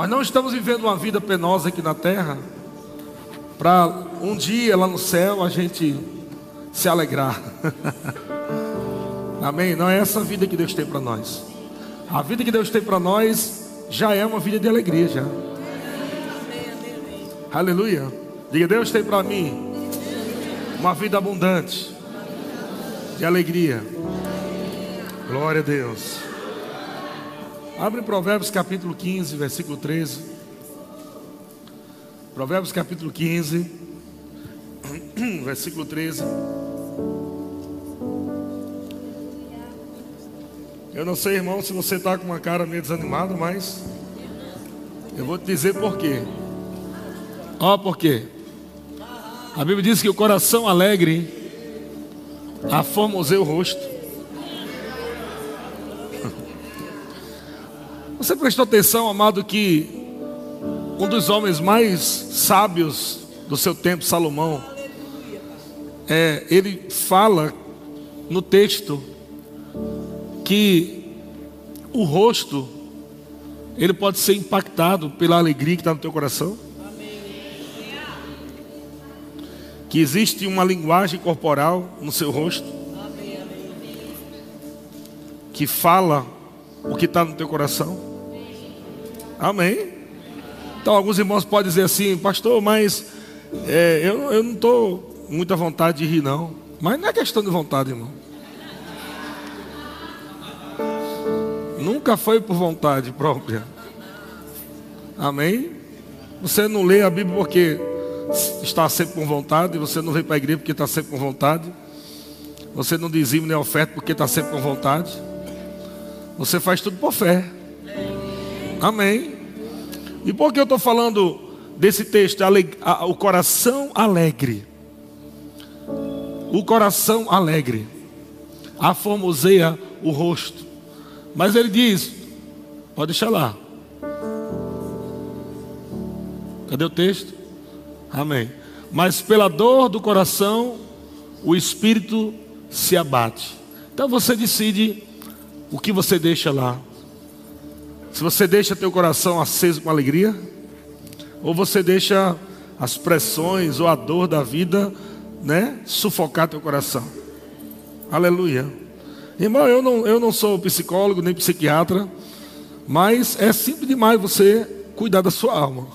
Nós não estamos vivendo uma vida penosa aqui na terra para um dia lá no céu a gente se alegrar. Amém? Não é essa vida que Deus tem para nós. A vida que Deus tem para nós já é uma vida de alegria já. Aleluia. Diga, Deus tem para mim uma vida abundante de alegria. Glória a Deus. Abre Provérbios capítulo 15, versículo 13. Provérbios capítulo 15, versículo 13. Eu não sei, irmão, se você está com uma cara meio desanimada, mas eu vou te dizer por quê. Ó, por quê? A Bíblia diz que o coração alegre aformoseia o rosto. Você prestou atenção, amado, que um dos homens mais sábios do seu tempo, Salomão, é, ele fala no texto que o rosto ele pode ser impactado pela alegria que está no teu coração. Que existe uma linguagem corporal no seu rosto que fala o que está no teu coração. Amém? Então, alguns irmãos podem dizer assim, pastor, mas é, eu, eu não estou muita vontade de rir, não. Mas não é questão de vontade, irmão. Nunca foi por vontade própria. Amém? Você não lê a Bíblia porque está sempre com vontade, você não vem para a igreja porque está sempre com vontade. Você não dizima nem oferta porque está sempre com vontade. Você faz tudo por fé. Amém. E por que eu estou falando desse texto? O coração alegre. O coração alegre. Aformoseia o rosto. Mas ele diz: pode deixar lá. Cadê o texto? Amém. Mas pela dor do coração, o espírito se abate. Então você decide o que você deixa lá. Se você deixa teu coração aceso com alegria, ou você deixa as pressões ou a dor da vida, né, sufocar teu coração. Aleluia. Irmão, eu não, eu não sou psicólogo nem psiquiatra, mas é simples demais você cuidar da sua alma.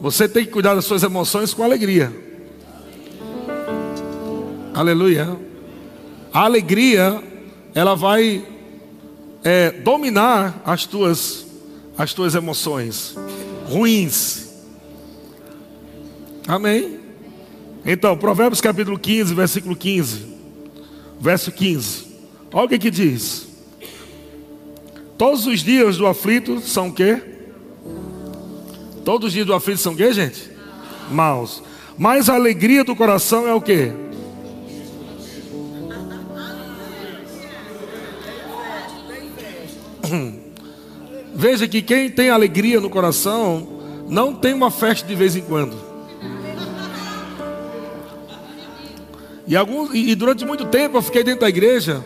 Você tem que cuidar das suas emoções com alegria. Aleluia. A alegria, ela vai é, dominar as tuas, as tuas emoções ruins. Amém? Então, Provérbios capítulo 15, versículo 15. Verso 15. Olha o que, que diz. Todos os dias do aflito são o quê? Todos os dias do aflito são o quê, gente? Maus. Mas a alegria do coração é o quê? Veja que quem tem alegria no coração não tem uma festa de vez em quando. E, alguns, e durante muito tempo eu fiquei dentro da igreja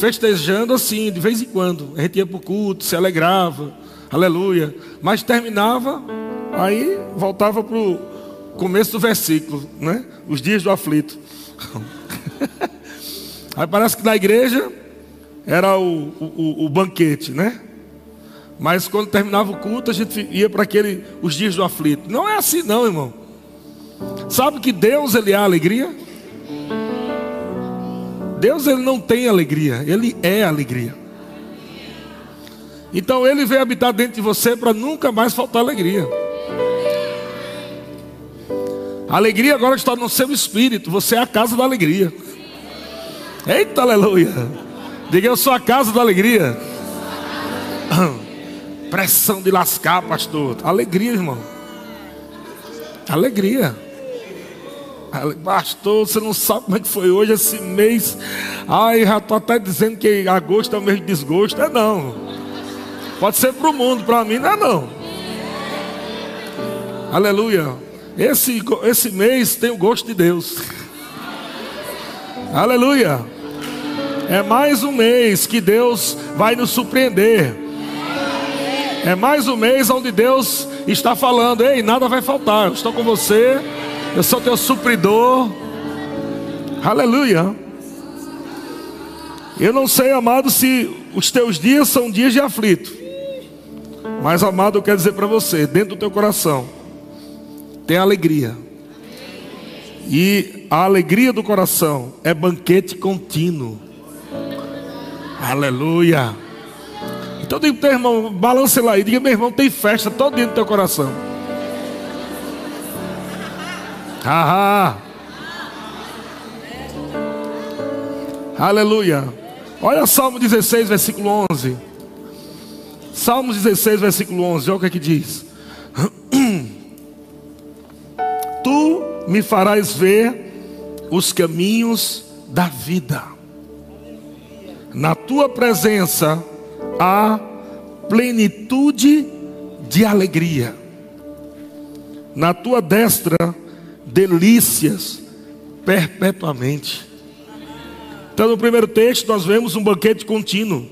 festejando assim, de vez em quando. A gente ia para o culto, se alegrava, aleluia. Mas terminava, aí voltava para o começo do versículo, né? Os dias do aflito. aí parece que na igreja era o, o, o banquete, né? Mas quando terminava o culto, a gente ia para aquele os dias do aflito. Não é assim não, irmão. Sabe que Deus ele é a alegria? Deus ele não tem alegria, ele é alegria. Então ele veio habitar dentro de você para nunca mais faltar alegria. A alegria agora está no seu espírito, você é a casa da alegria. Eita, aleluia. Diga eu sou a casa da alegria. Pressão de lascar, pastor. Alegria, irmão. Alegria. Pastor, você não sabe como é que foi hoje esse mês. Ai, já estou até dizendo que agosto é o mês de desgosto. É não. Pode ser para o mundo, para mim não é não. Aleluia. Esse, esse mês tem o gosto de Deus. Aleluia. É mais um mês que Deus vai nos surpreender. É mais um mês onde Deus está falando: ei, nada vai faltar, eu estou com você, eu sou teu supridor. Aleluia. Eu não sei, amado, se os teus dias são dias de aflito. Mas, amado, eu quero dizer para você: dentro do teu coração, tem alegria. E a alegria do coração é banquete contínuo. Aleluia. Então diga teu irmão, balance lá e diga, meu irmão, tem festa todo dentro do teu coração. Haha. Aleluia. Olha Salmo 16, versículo 11. Salmo 16, versículo 11. Olha o que é que diz. Tu me farás ver os caminhos da vida. Na tua presença há plenitude de alegria. Na tua destra, delícias perpetuamente. Então, no primeiro texto, nós vemos um banquete contínuo.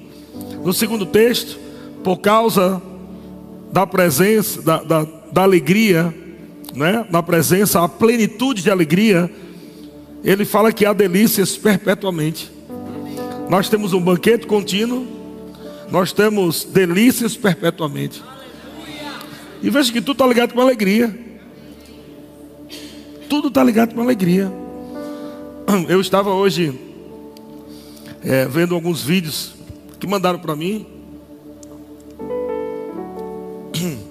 No segundo texto, por causa da presença, da, da, da alegria, né? na presença, a plenitude de alegria, ele fala que há delícias perpetuamente. Nós temos um banquete contínuo, nós temos delícias perpetuamente. E veja que tudo está ligado com alegria. Tudo está ligado com alegria. Eu estava hoje é, vendo alguns vídeos que mandaram para mim.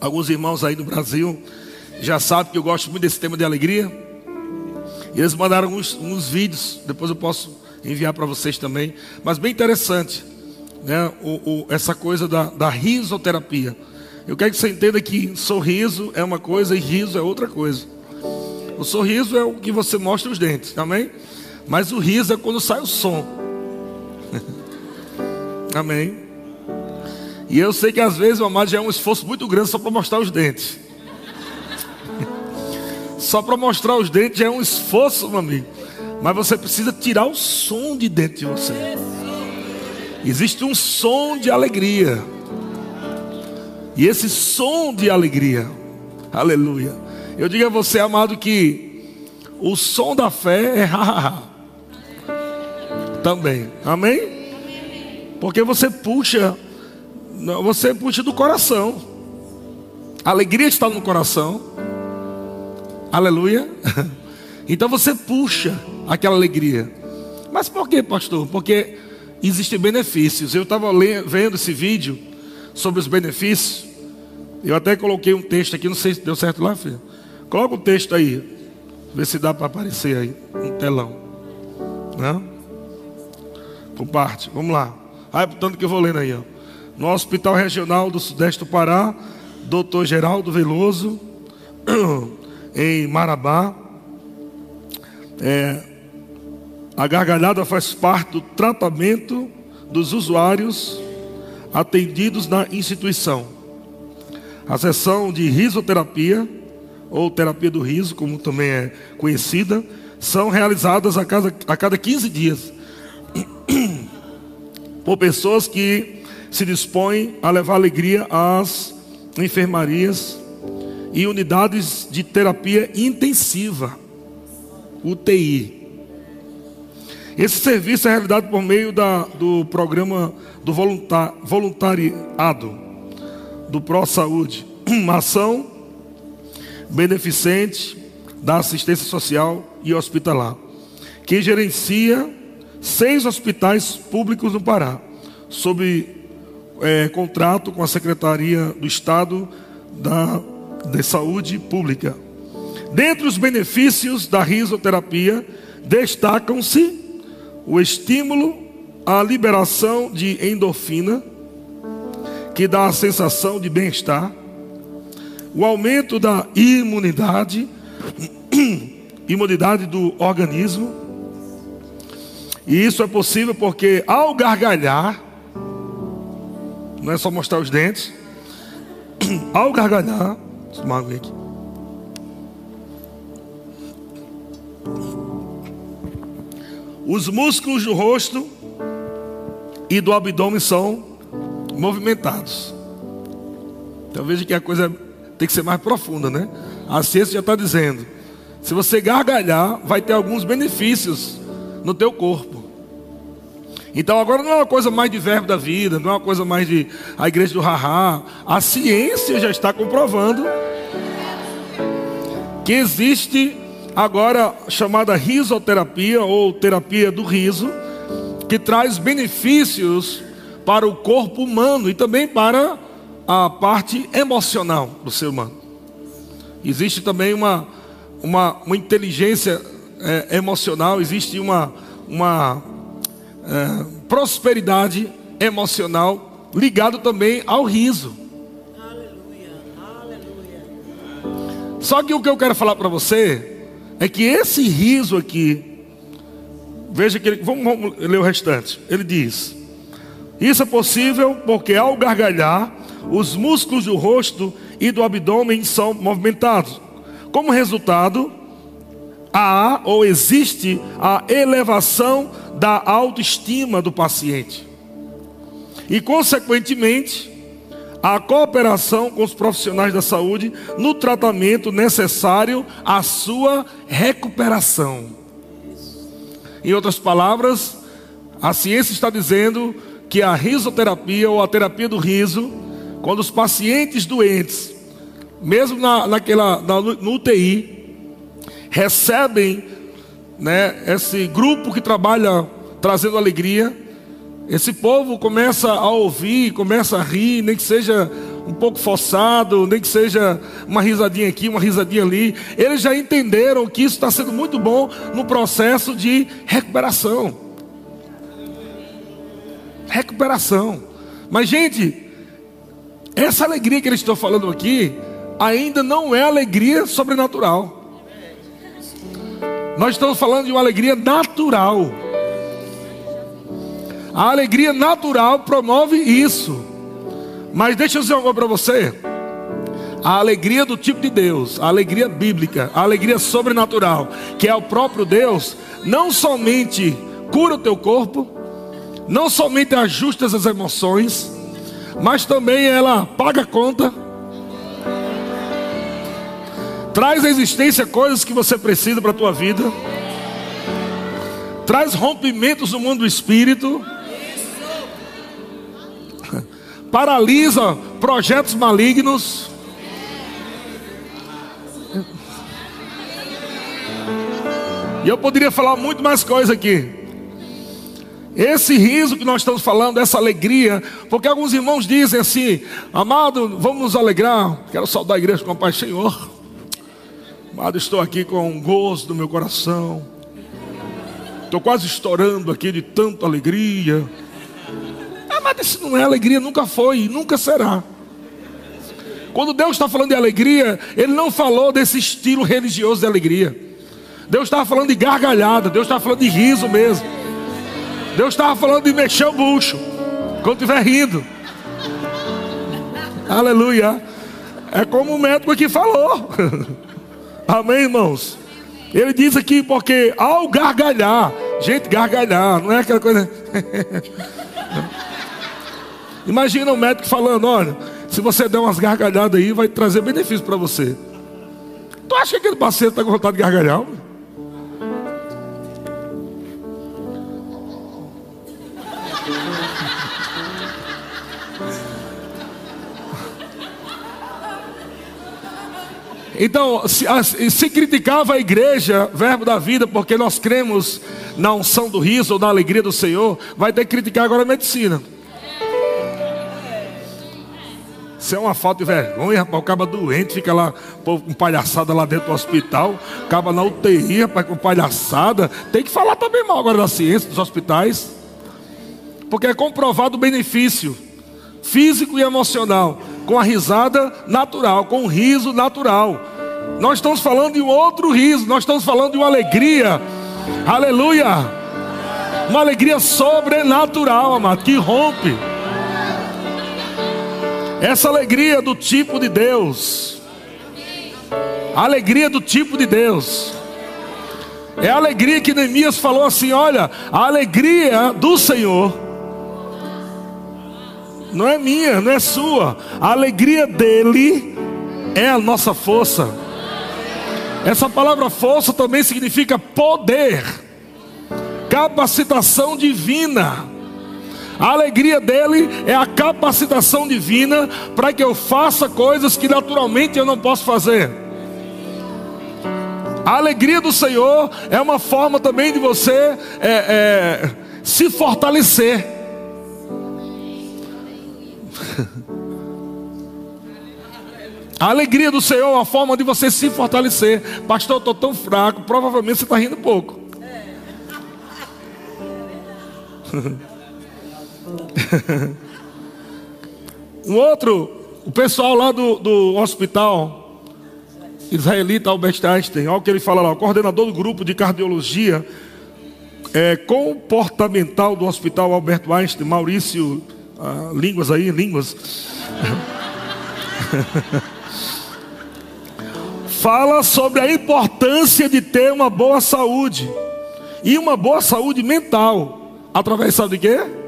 Alguns irmãos aí no Brasil já sabem que eu gosto muito desse tema de alegria. E eles mandaram uns, uns vídeos, depois eu posso enviar para vocês também. Mas bem interessante, né? O, o, essa coisa da, da risoterapia. Eu quero que você entenda que sorriso é uma coisa e riso é outra coisa. O sorriso é o que você mostra os dentes, amém? Mas o riso é quando sai o som. amém? E eu sei que às vezes amado já é um esforço muito grande só para mostrar os dentes. Só para mostrar os dentes é um esforço, meu amigo. Mas você precisa tirar o som de dentro de você. Existe um som de alegria. E esse som de alegria, aleluia. Eu digo a você, amado, que o som da fé é também. Amém? Porque você puxa, você puxa do coração. A alegria está no coração. Aleluia. Então você puxa aquela alegria. Mas por que, pastor? Porque existem benefícios. Eu estava vendo esse vídeo sobre os benefícios. Eu até coloquei um texto aqui, não sei se deu certo lá, filho. Coloca o um texto aí. Vê se dá para aparecer aí no telão. Né? Por parte. Vamos lá. Aí, portanto, que eu vou lendo aí. Ó. No Hospital Regional do Sudeste do Pará, Dr. Geraldo Veloso em Marabá. É, a gargalhada faz parte do tratamento dos usuários atendidos na instituição. A sessão de risoterapia, ou terapia do riso, como também é conhecida, são realizadas a cada, a cada 15 dias por pessoas que se dispõem a levar alegria às enfermarias e unidades de terapia intensiva, UTI. Esse serviço é realizado por meio da, do programa do voluntariado do Pro Saúde, uma ação beneficente da assistência social e hospitalar, que gerencia seis hospitais públicos no Pará, sob é, contrato com a Secretaria do Estado da de saúde pública. Dentre os benefícios da risoterapia, destacam-se o estímulo à liberação de endorfina, que dá a sensação de bem-estar, o aumento da imunidade, imunidade do organismo. E isso é possível porque ao gargalhar, não é só mostrar os dentes, ao gargalhar, Deixa eu água aqui. Os músculos do rosto e do abdômen são movimentados. Então veja que a coisa tem que ser mais profunda, né? A ciência já está dizendo. Se você gargalhar, vai ter alguns benefícios no teu corpo. Então agora não é uma coisa mais de verbo da vida, não é uma coisa mais de a igreja do haha. A ciência já está comprovando que existe agora chamada risoterapia ou terapia do riso, que traz benefícios para o corpo humano e também para a parte emocional do ser humano. Existe também uma, uma, uma inteligência é, emocional, existe uma, uma é, prosperidade emocional ligado também ao riso. Aleluia, aleluia. Só que o que eu quero falar para você é que esse riso aqui, veja que ele, vamos, vamos ler o restante. Ele diz: Isso é possível porque ao gargalhar, os músculos do rosto e do abdômen são movimentados. Como resultado, há ou existe a elevação da autoestima do paciente. E, consequentemente, a cooperação com os profissionais da saúde no tratamento necessário à sua recuperação. Em outras palavras, a ciência está dizendo que a risoterapia ou a terapia do riso, quando os pacientes doentes mesmo na, naquela, na, no UTI, recebem né, esse grupo que trabalha trazendo alegria. Esse povo começa a ouvir, começa a rir, nem que seja um pouco forçado, nem que seja uma risadinha aqui, uma risadinha ali. Eles já entenderam que isso está sendo muito bom no processo de recuperação. Recuperação. Mas, gente, essa alegria que eles estão falando aqui ainda não é alegria sobrenatural. Nós estamos falando de uma alegria natural. A alegria natural promove isso. Mas deixa eu dizer coisa para você. A alegria do tipo de Deus, a alegria bíblica, a alegria sobrenatural, que é o próprio Deus, não somente cura o teu corpo, não somente ajusta as emoções, mas também ela paga a conta Traz à existência coisas que você precisa para a tua vida. Traz rompimentos no mundo do espírito. Paralisa projetos malignos. E eu poderia falar muito mais coisa aqui. Esse riso que nós estamos falando, essa alegria, porque alguns irmãos dizem assim: Amado, vamos nos alegrar. Quero saudar a igreja com a paz, Senhor. Amado, estou aqui com um gozo no meu coração. Estou quase estourando aqui de tanta alegria. Mas isso não é alegria, nunca foi e nunca será. Quando Deus está falando de alegria, Ele não falou desse estilo religioso de alegria. Deus estava falando de gargalhada, Deus estava falando de riso mesmo. Deus estava falando de mexer o bucho, quando estiver rindo. Aleluia. É como o médico aqui falou. Amém, irmãos? Ele diz aqui porque ao gargalhar, gente, gargalhar, não é aquela coisa. Imagina o médico falando: olha, se você der umas gargalhadas aí, vai trazer benefício para você. Tu acha que aquele paciente está com vontade de gargalhar? Então, se, se, criticava a igreja, verbo da vida, porque nós cremos na unção do riso ou na alegria do Senhor, vai ter que criticar agora a medicina. Isso é uma falta de vergonha, rapaz. O caba doente fica lá com palhaçada lá dentro do hospital. Acaba na UTI, rapaz, com palhaçada. Tem que falar também mal agora da ciência dos hospitais. Porque é comprovado o benefício físico e emocional com a risada natural, com o riso natural. Nós estamos falando de um outro riso, nós estamos falando de uma alegria, aleluia, uma alegria sobrenatural, amado, que rompe. Essa alegria do tipo de Deus, a alegria do tipo de Deus, é a alegria que Neemias falou assim: olha, a alegria do Senhor Não é minha, não é sua. A alegria dele é a nossa força. Essa palavra força também significa poder, capacitação divina. A alegria dele é a capacitação divina para que eu faça coisas que naturalmente eu não posso fazer. A alegria do Senhor é uma forma também de você é, é, se fortalecer. A alegria do Senhor é uma forma de você se fortalecer. Pastor, eu estou tão fraco, provavelmente você está rindo pouco. um outro, o pessoal lá do, do hospital israelita Albert Einstein, olha o que ele fala lá, o coordenador do grupo de cardiologia é, comportamental do hospital Albert Einstein, Maurício, ah, línguas aí, línguas. fala sobre a importância de ter uma boa saúde e uma boa saúde mental, através sabe de quê?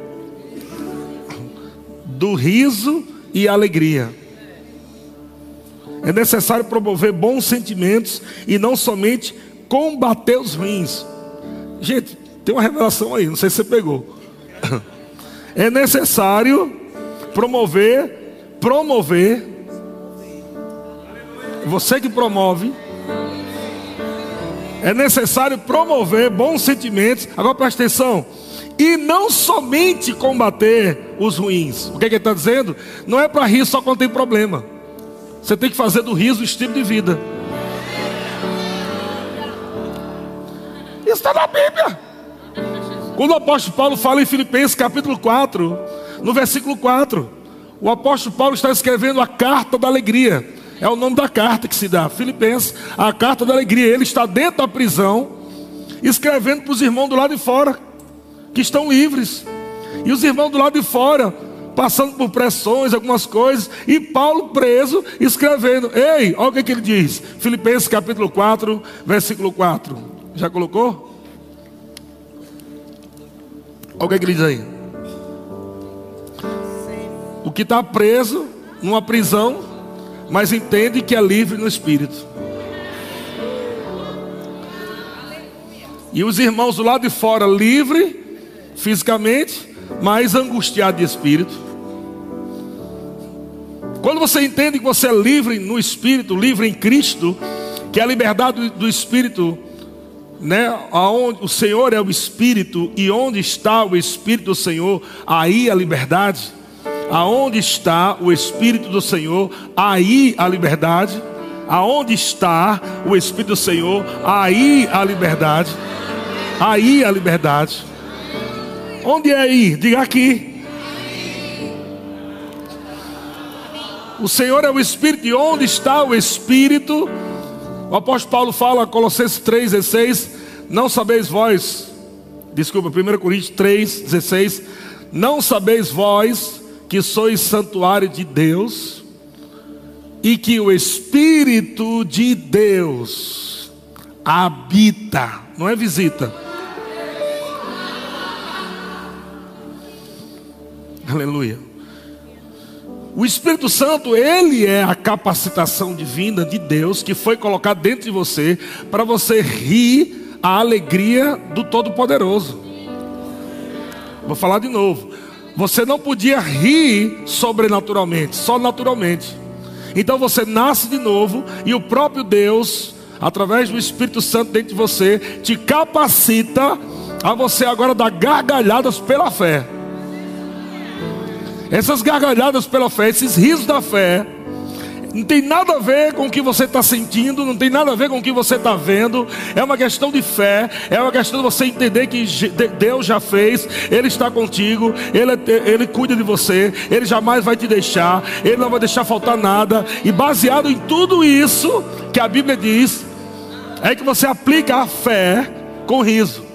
Do riso e alegria. É necessário promover bons sentimentos e não somente combater os ruins. Gente, tem uma revelação aí, não sei se você pegou. É necessário promover, promover você que promove. É necessário promover bons sentimentos. Agora presta atenção. E não somente combater os ruins. O que, é que ele está dizendo? Não é para rir só quando tem problema. Você tem que fazer do riso o estilo de vida. Isso está na Bíblia. Quando o apóstolo Paulo fala em Filipenses capítulo 4, no versículo 4, o apóstolo Paulo está escrevendo a carta da alegria. É o nome da carta que se dá. Filipenses, a carta da alegria. Ele está dentro da prisão, escrevendo para os irmãos do lado de fora, que estão livres. E os irmãos do lado de fora, passando por pressões, algumas coisas, e Paulo preso, escrevendo. Ei, olha o que, que ele diz. Filipenses capítulo 4, versículo 4. Já colocou? Olha o que, que ele diz aí. O que está preso numa prisão mas entende que é livre no espírito. E os irmãos do lado de fora, livre fisicamente, mas angustiado de espírito. Quando você entende que você é livre no espírito, livre em Cristo, que é a liberdade do espírito, né? Aonde o Senhor é o espírito e onde está o espírito do Senhor, aí a liberdade. Aonde está o Espírito do Senhor, aí a liberdade. Aonde está o Espírito do Senhor, aí a liberdade. Aí a liberdade. Onde é aí? Diga aqui. O Senhor é o Espírito, e onde está o Espírito? O apóstolo Paulo fala, Colossenses 3,16: Não sabeis vós, desculpa, 1 Coríntios 3,16: Não sabeis vós que sois santuário de Deus e que o Espírito de Deus habita, não é visita. Aleluia. O Espírito Santo, ele é a capacitação divina de Deus que foi colocado dentro de você para você rir a alegria do Todo-Poderoso. Vou falar de novo. Você não podia rir sobrenaturalmente, só naturalmente. Então você nasce de novo e o próprio Deus, através do Espírito Santo dentro de você, te capacita a você agora dar gargalhadas pela fé. Essas gargalhadas pela fé, esses risos da fé, não tem nada a ver com o que você está sentindo, não tem nada a ver com o que você está vendo. É uma questão de fé, é uma questão de você entender que Deus já fez, Ele está contigo, Ele, Ele cuida de você, Ele jamais vai te deixar, Ele não vai deixar faltar nada. E baseado em tudo isso que a Bíblia diz, é que você aplica a fé com riso.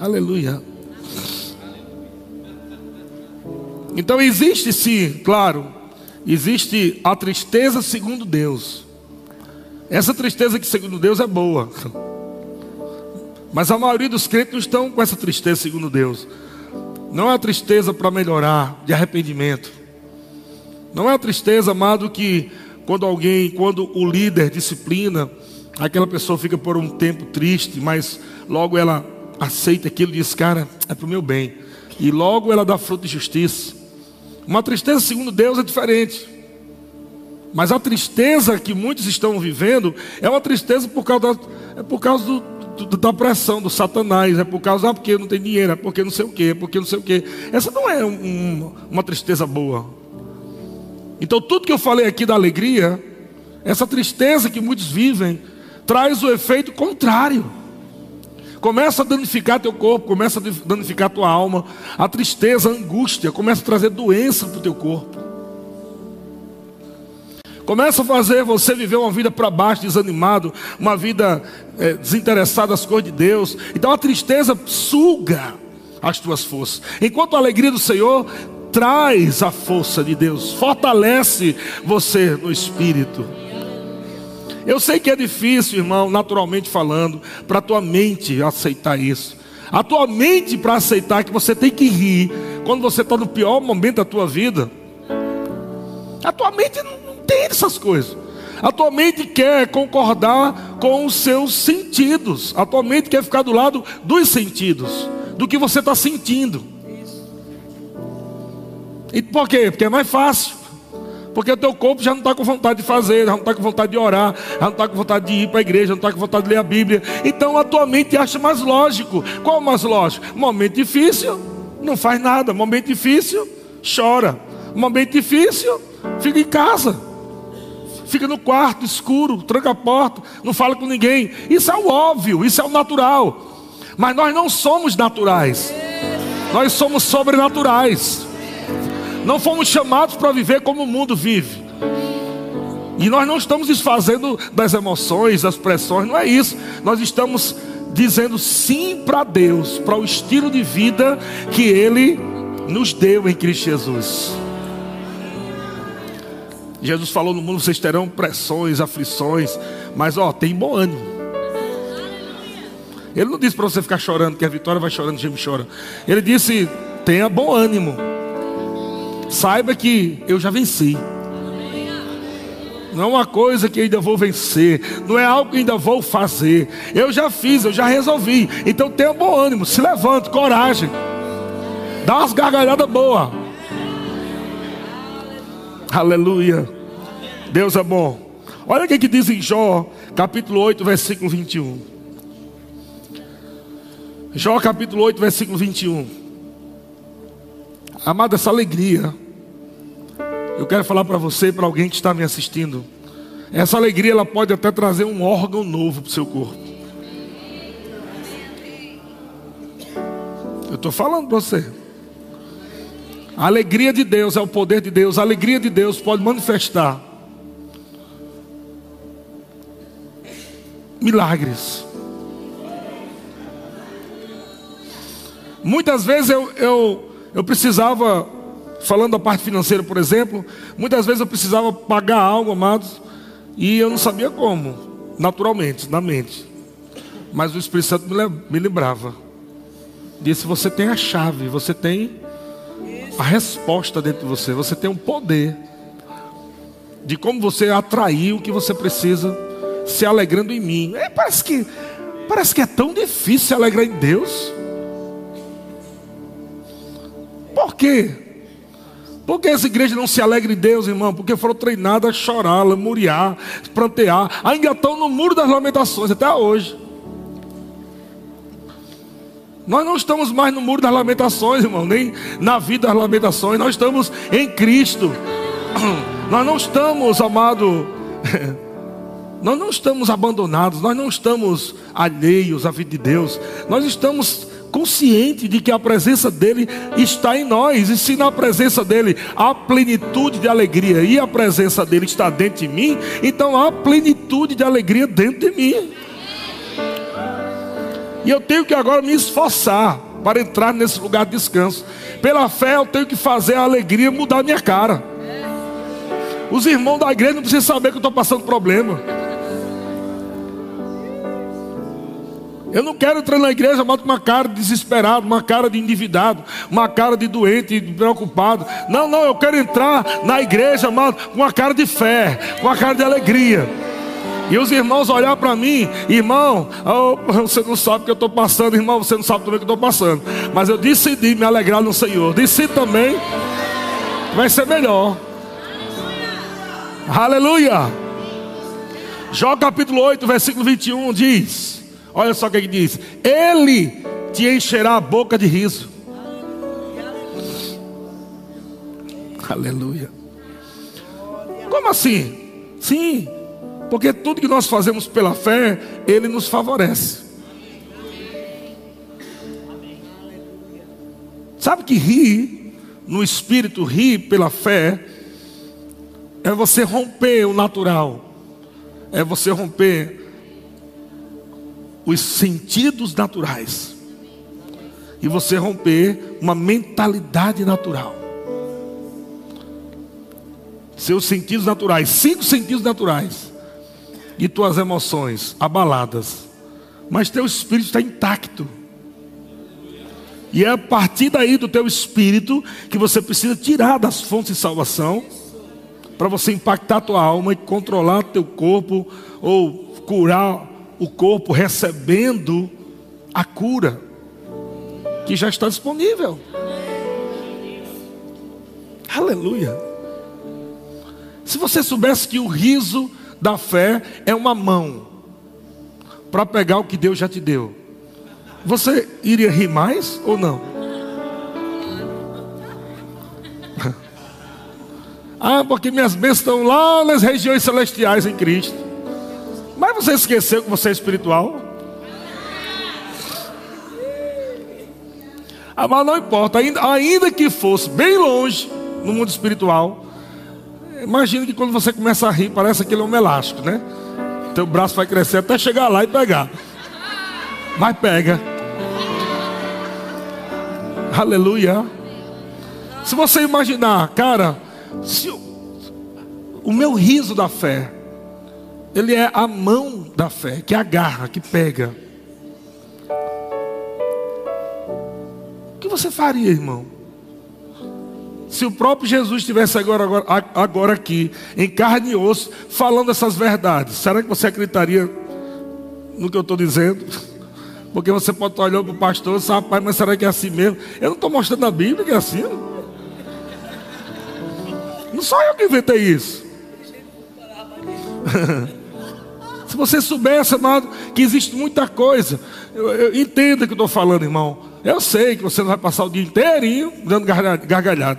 Aleluia. Então existe sim, claro, existe a tristeza segundo Deus. Essa tristeza que segundo Deus é boa. Mas a maioria dos crentes não estão com essa tristeza, segundo Deus. Não é a tristeza para melhorar, de arrependimento. Não é a tristeza, amado, que quando alguém, quando o líder disciplina, aquela pessoa fica por um tempo triste, mas logo ela aceita aquilo e diz, cara, é para o meu bem. E logo ela dá fruto de justiça. Uma tristeza, segundo Deus, é diferente. Mas a tristeza que muitos estão vivendo é uma tristeza por causa, da, é por causa do, do, da pressão do Satanás, é por causa, ah, porque não tem dinheiro, é porque não sei o quê, é porque não sei o quê. Essa não é um, uma tristeza boa. Então, tudo que eu falei aqui da alegria, essa tristeza que muitos vivem, traz o efeito contrário. Começa a danificar teu corpo, começa a danificar tua alma. A tristeza, a angústia, começa a trazer doença para o teu corpo. Começa a fazer você viver uma vida para baixo, desanimado, uma vida é, desinteressada das coisas de Deus. Então a tristeza suga as tuas forças. Enquanto a alegria do Senhor traz a força de Deus, fortalece você no espírito. Eu sei que é difícil, irmão, naturalmente falando, para a tua mente aceitar isso. A tua mente para aceitar que você tem que rir quando você está no pior momento da tua vida. A tua mente não entende essas coisas. A tua mente quer concordar com os seus sentidos. A tua mente quer ficar do lado dos sentidos, do que você está sentindo. E por quê? Porque é mais fácil. Porque o teu corpo já não está com vontade de fazer, já não está com vontade de orar, já não está com vontade de ir para a igreja, já não está com vontade de ler a Bíblia. Então a tua mente acha mais lógico. Qual é mais lógico? Momento difícil, não faz nada. Momento difícil, chora. Momento difícil, fica em casa fica no quarto escuro, tranca a porta, não fala com ninguém. Isso é o óbvio, isso é o natural. Mas nós não somos naturais, nós somos sobrenaturais. Não fomos chamados para viver como o mundo vive. E nós não estamos desfazendo das emoções, das pressões, não é isso. Nós estamos dizendo sim para Deus, para o estilo de vida que Ele nos deu em Cristo Jesus. Jesus falou: no mundo vocês terão pressões, aflições, mas ó, tem bom ânimo. Ele não disse para você ficar chorando, que a vitória vai chorando, o chora. Ele disse: tenha bom ânimo. Saiba que eu já venci. Não é uma coisa que ainda vou vencer, não é algo que ainda vou fazer. Eu já fiz, eu já resolvi. Então tenha bom ânimo, se levante, coragem. Dá umas gargalhadas boas. Aleluia. Deus é bom. Olha o que, que diz em Jó, capítulo 8, versículo 21. Jó, capítulo 8, versículo 21. Amada, essa alegria. Eu quero falar para você e para alguém que está me assistindo. Essa alegria ela pode até trazer um órgão novo para o seu corpo. Eu estou falando para você. A alegria de Deus é o poder de Deus. A alegria de Deus pode manifestar milagres. Muitas vezes eu, eu, eu precisava, falando da parte financeira, por exemplo, muitas vezes eu precisava pagar algo, amados, e eu não sabia como, naturalmente, na mente. Mas o Espírito Santo me lembrava. Disse: Você tem a chave, você tem a resposta dentro de você. Você tem um poder de como você atrair o que você precisa, se alegrando em mim. É, parece que parece que é tão difícil se alegrar em Deus. Por quê? Por que essa igreja não se alegra em Deus, irmão? Porque foram treinadas a chorar, lamuriar, plantear. Ainda estão no muro das lamentações até hoje. Nós não estamos mais no muro das lamentações, irmão, nem na vida das lamentações. Nós estamos em Cristo. Nós não estamos, amado, nós não estamos abandonados, nós não estamos alheios à vida de Deus. Nós estamos conscientes de que a presença dele está em nós. E se na presença dele há plenitude de alegria e a presença dele está dentro de mim, então há plenitude de alegria dentro de mim. E eu tenho que agora me esforçar para entrar nesse lugar de descanso. Pela fé eu tenho que fazer a alegria mudar minha cara. Os irmãos da igreja não precisam saber que eu estou passando problema. Eu não quero entrar na igreja com uma cara de desesperado, uma cara de endividado, uma cara de doente, preocupado. Não, não, eu quero entrar na igreja, amado, com uma cara de fé, com uma cara de alegria. E os irmãos olhar para mim, irmão, oh, você não sabe o que eu estou passando, irmão, você não sabe também o que eu estou passando. Mas eu decidi me alegrar no Senhor. Decidi também, vai ser melhor. Aleluia. Jó capítulo 8, versículo 21 diz: Olha só o que ele diz: Ele te encherá a boca de riso. Aleluia. Como assim? Sim, porque tudo que nós fazemos pela fé, Ele nos favorece. Sabe que rir, no espírito, rir pela fé, é você romper o natural, é você romper os sentidos naturais, e você romper uma mentalidade natural. Seus sentidos naturais, cinco sentidos naturais e tuas emoções abaladas, mas teu espírito está intacto. E é a partir daí do teu espírito que você precisa tirar das fontes de salvação para você impactar a tua alma e controlar teu corpo ou curar o corpo recebendo a cura que já está disponível. Aleluia. Se você soubesse que o riso da fé é uma mão para pegar o que Deus já te deu. Você iria rir mais ou não? ah, porque minhas bênçãos estão lá nas regiões celestiais em Cristo. Mas você esqueceu que você é espiritual? Ah, mas não importa, ainda, ainda que fosse bem longe no mundo espiritual, Imagina que quando você começa a rir, parece aquele homem elástico, né? Teu braço vai crescer até chegar lá e pegar. Mas pega. Aleluia. Se você imaginar, cara, se o, o meu riso da fé, ele é a mão da fé, que agarra, que pega. O que você faria, irmão? Se o próprio Jesus estivesse agora, agora, agora aqui, em carne e osso, falando essas verdades, será que você acreditaria no que eu estou dizendo? Porque você pode estar olhando para o pastor e sabe, rapaz, mas será que é assim mesmo? Eu não estou mostrando na Bíblia que é assim. Não sou eu que inventei isso. Se você soubesse, amado, que existe muita coisa, eu, eu entenda que eu estou falando, irmão. Eu sei que você não vai passar o dia inteirinho dando gargalhada.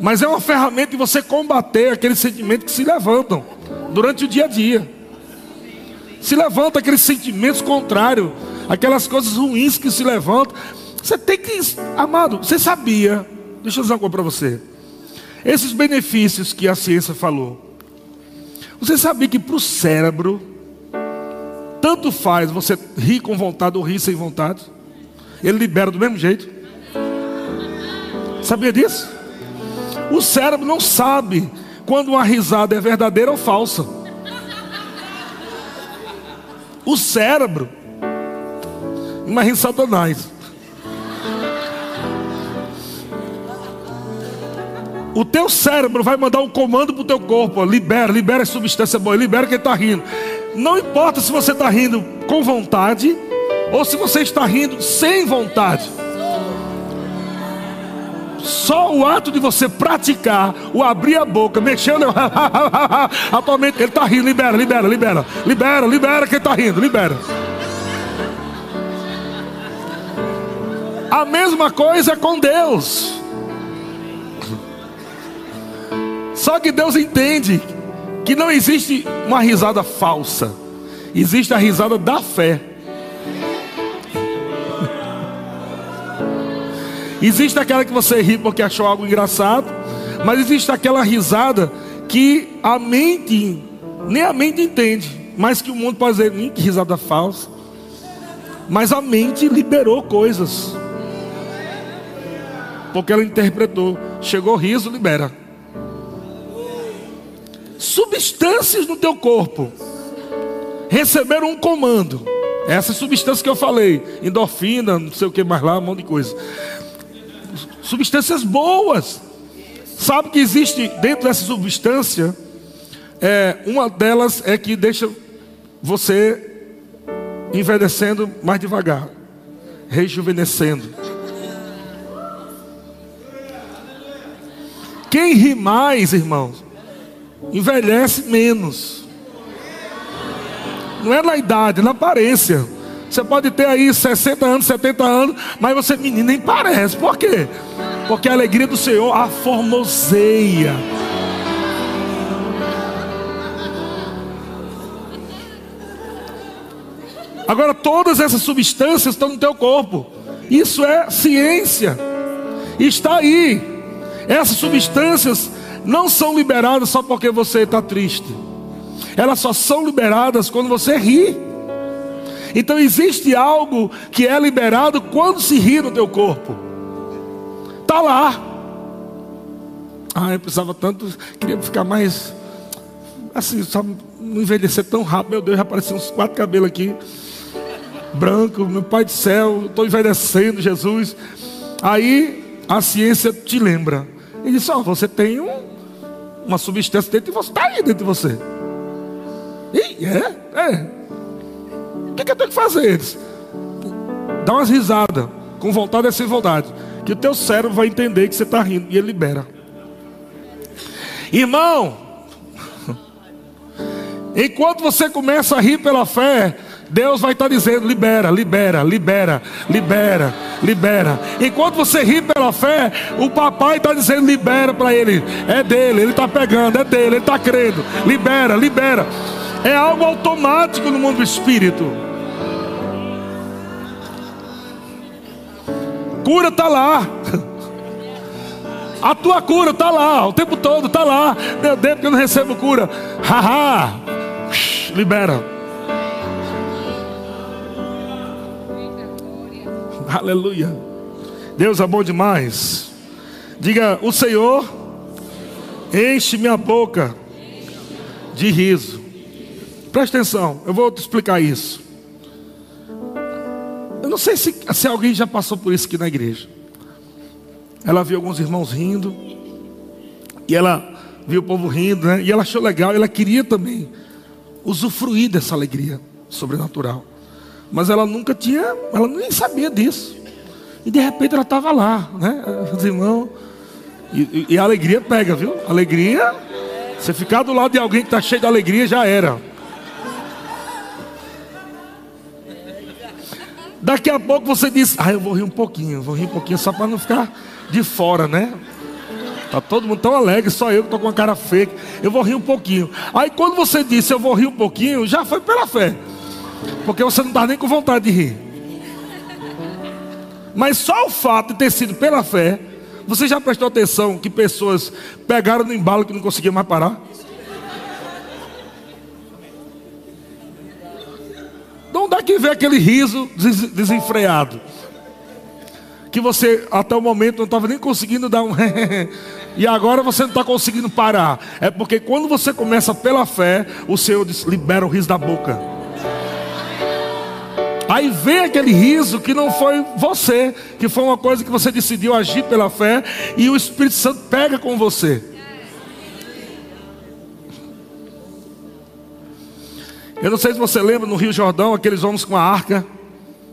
Mas é uma ferramenta de você combater aqueles sentimentos que se levantam durante o dia a dia. Se levanta aqueles sentimentos contrários, aquelas coisas ruins que se levantam. Você tem que, amado, você sabia, deixa eu dizer uma coisa para você. Esses benefícios que a ciência falou. Você sabia que para o cérebro, tanto faz você rir com vontade ou rir sem vontade, ele libera do mesmo jeito. Sabia disso? O cérebro não sabe quando uma risada é verdadeira ou falsa. O cérebro, imagina Satanás. O teu cérebro vai mandar um comando para o teu corpo: libera, libera a substância boa, libera quem está rindo. Não importa se você está rindo com vontade ou se você está rindo sem vontade. Só o ato de você praticar, o abrir a boca, mexendo, atualmente ele está rindo, libera, libera, libera, libera, libera quem está rindo, libera. A mesma coisa com Deus. Só que Deus entende que não existe uma risada falsa, existe a risada da fé. Existe aquela que você ri porque achou algo engraçado, mas existe aquela risada que a mente, nem a mente entende, mas que o mundo pode dizer, que risada falsa. Mas a mente liberou coisas. Porque ela interpretou. Chegou riso, libera. Substâncias no teu corpo receberam um comando. Essa substância que eu falei, endorfina, não sei o que mais lá, um monte de coisa. Substâncias boas. Sabe que existe dentro dessa substância, é, uma delas é que deixa você envelhecendo mais devagar, rejuvenescendo. Quem ri mais, irmãos, envelhece menos. Não é na idade, é na aparência. Você pode ter aí 60 anos, 70 anos, mas você, menino, nem parece. Por quê? Porque a alegria do Senhor a formoseia. Agora, todas essas substâncias estão no teu corpo. Isso é ciência. Está aí. Essas substâncias não são liberadas só porque você está triste. Elas só são liberadas quando você ri. Então existe algo que é liberado quando se ri no teu corpo. Está lá. Ah, eu precisava tanto, queria ficar mais assim, só não envelhecer tão rápido. Meu Deus, já apareceu uns quatro cabelos aqui branco, meu Pai do céu, estou envelhecendo, Jesus. Aí a ciência te lembra. Ele diz: Ó, oh, você tem um, uma substância dentro de você, está aí dentro de você. E é, é. O que, que eu tenho que fazer? dá umas risadas, com vontade e sem vontade. Que o teu cérebro vai entender que você está rindo e ele libera. Irmão, enquanto você começa a rir pela fé, Deus vai estar dizendo: libera, libera, libera, libera, libera. Enquanto você ri pela fé, o papai está dizendo: libera para ele. É dele, ele está pegando, é dele, ele está crendo. Libera, libera. É algo automático no mundo do espírito. Cura está lá. A tua cura está lá, o tempo todo está lá. Meu Deus, porque eu não recebo cura. Haha. Libera. Aleluia. Deus é bom demais. Diga: O Senhor enche minha boca de riso. Presta atenção, eu vou te explicar isso. Eu não sei se, se alguém já passou por isso aqui na igreja. Ela viu alguns irmãos rindo, e ela viu o povo rindo, né? e ela achou legal, ela queria também usufruir dessa alegria sobrenatural. Mas ela nunca tinha, ela nem sabia disso. E de repente ela estava lá, né? Os irmãos. E, e, a alegria pega, viu? Alegria. Você ficar do lado de alguém que está cheio de alegria já era. Daqui a pouco você diz, ah, eu vou rir um pouquinho, vou rir um pouquinho só para não ficar de fora, né? Tá todo mundo tão alegre, só eu que estou com a cara feia. Eu vou rir um pouquinho. Aí quando você disse eu vou rir um pouquinho, já foi pela fé. Porque você não está nem com vontade de rir. Mas só o fato de ter sido pela fé, você já prestou atenção que pessoas pegaram no embalo que não conseguiam mais parar? Não dá que ver aquele riso desenfreado. Que você até o momento não estava nem conseguindo dar um. e agora você não está conseguindo parar. É porque quando você começa pela fé, o Senhor libera o riso da boca. Aí vem aquele riso que não foi você, que foi uma coisa que você decidiu agir pela fé e o Espírito Santo pega com você. Eu não sei se você lembra no Rio Jordão, aqueles homens com a arca.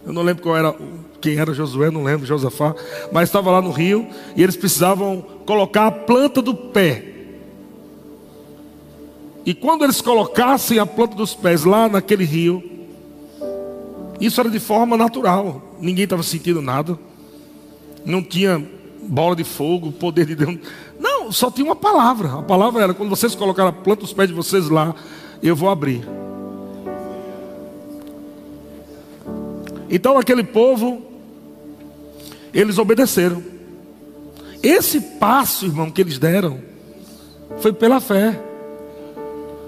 Eu não lembro qual era, quem era Josué, não lembro, Josafá, mas estava lá no rio e eles precisavam colocar a planta do pé. E quando eles colocassem a planta dos pés lá naquele rio, isso era de forma natural. Ninguém estava sentindo nada. Não tinha bola de fogo, poder de Deus. Não, só tinha uma palavra. A palavra era: quando vocês colocaram a planta dos pés de vocês lá, eu vou abrir. Então aquele povo, eles obedeceram. Esse passo, irmão, que eles deram, foi pela fé.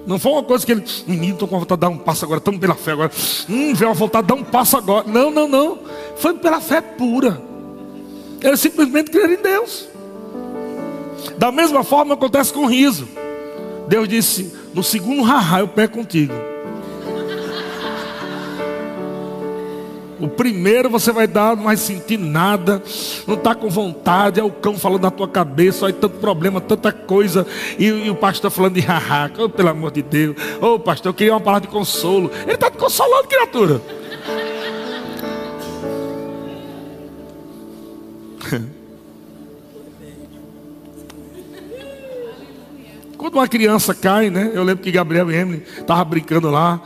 Não foi uma coisa que ele, menino, estou com vontade de dar um passo agora, estamos pela fé agora. Hum, veio uma vontade de dar um passo agora. Não, não, não. Foi pela fé pura. Ele simplesmente crer em Deus. Da mesma forma acontece com o riso. Deus disse: No segundo haha eu pego contigo. O primeiro você vai dar, não vai sentir nada, não está com vontade, é o cão falando na tua cabeça, aí tanto problema, tanta coisa, e, e o pastor falando de haha, oh, pelo amor de Deus, ô oh, pastor, eu queria uma palavra de consolo. Ele está te consolando, criatura. Quando uma criança cai, né? Eu lembro que Gabriel e Emily estavam brincando lá.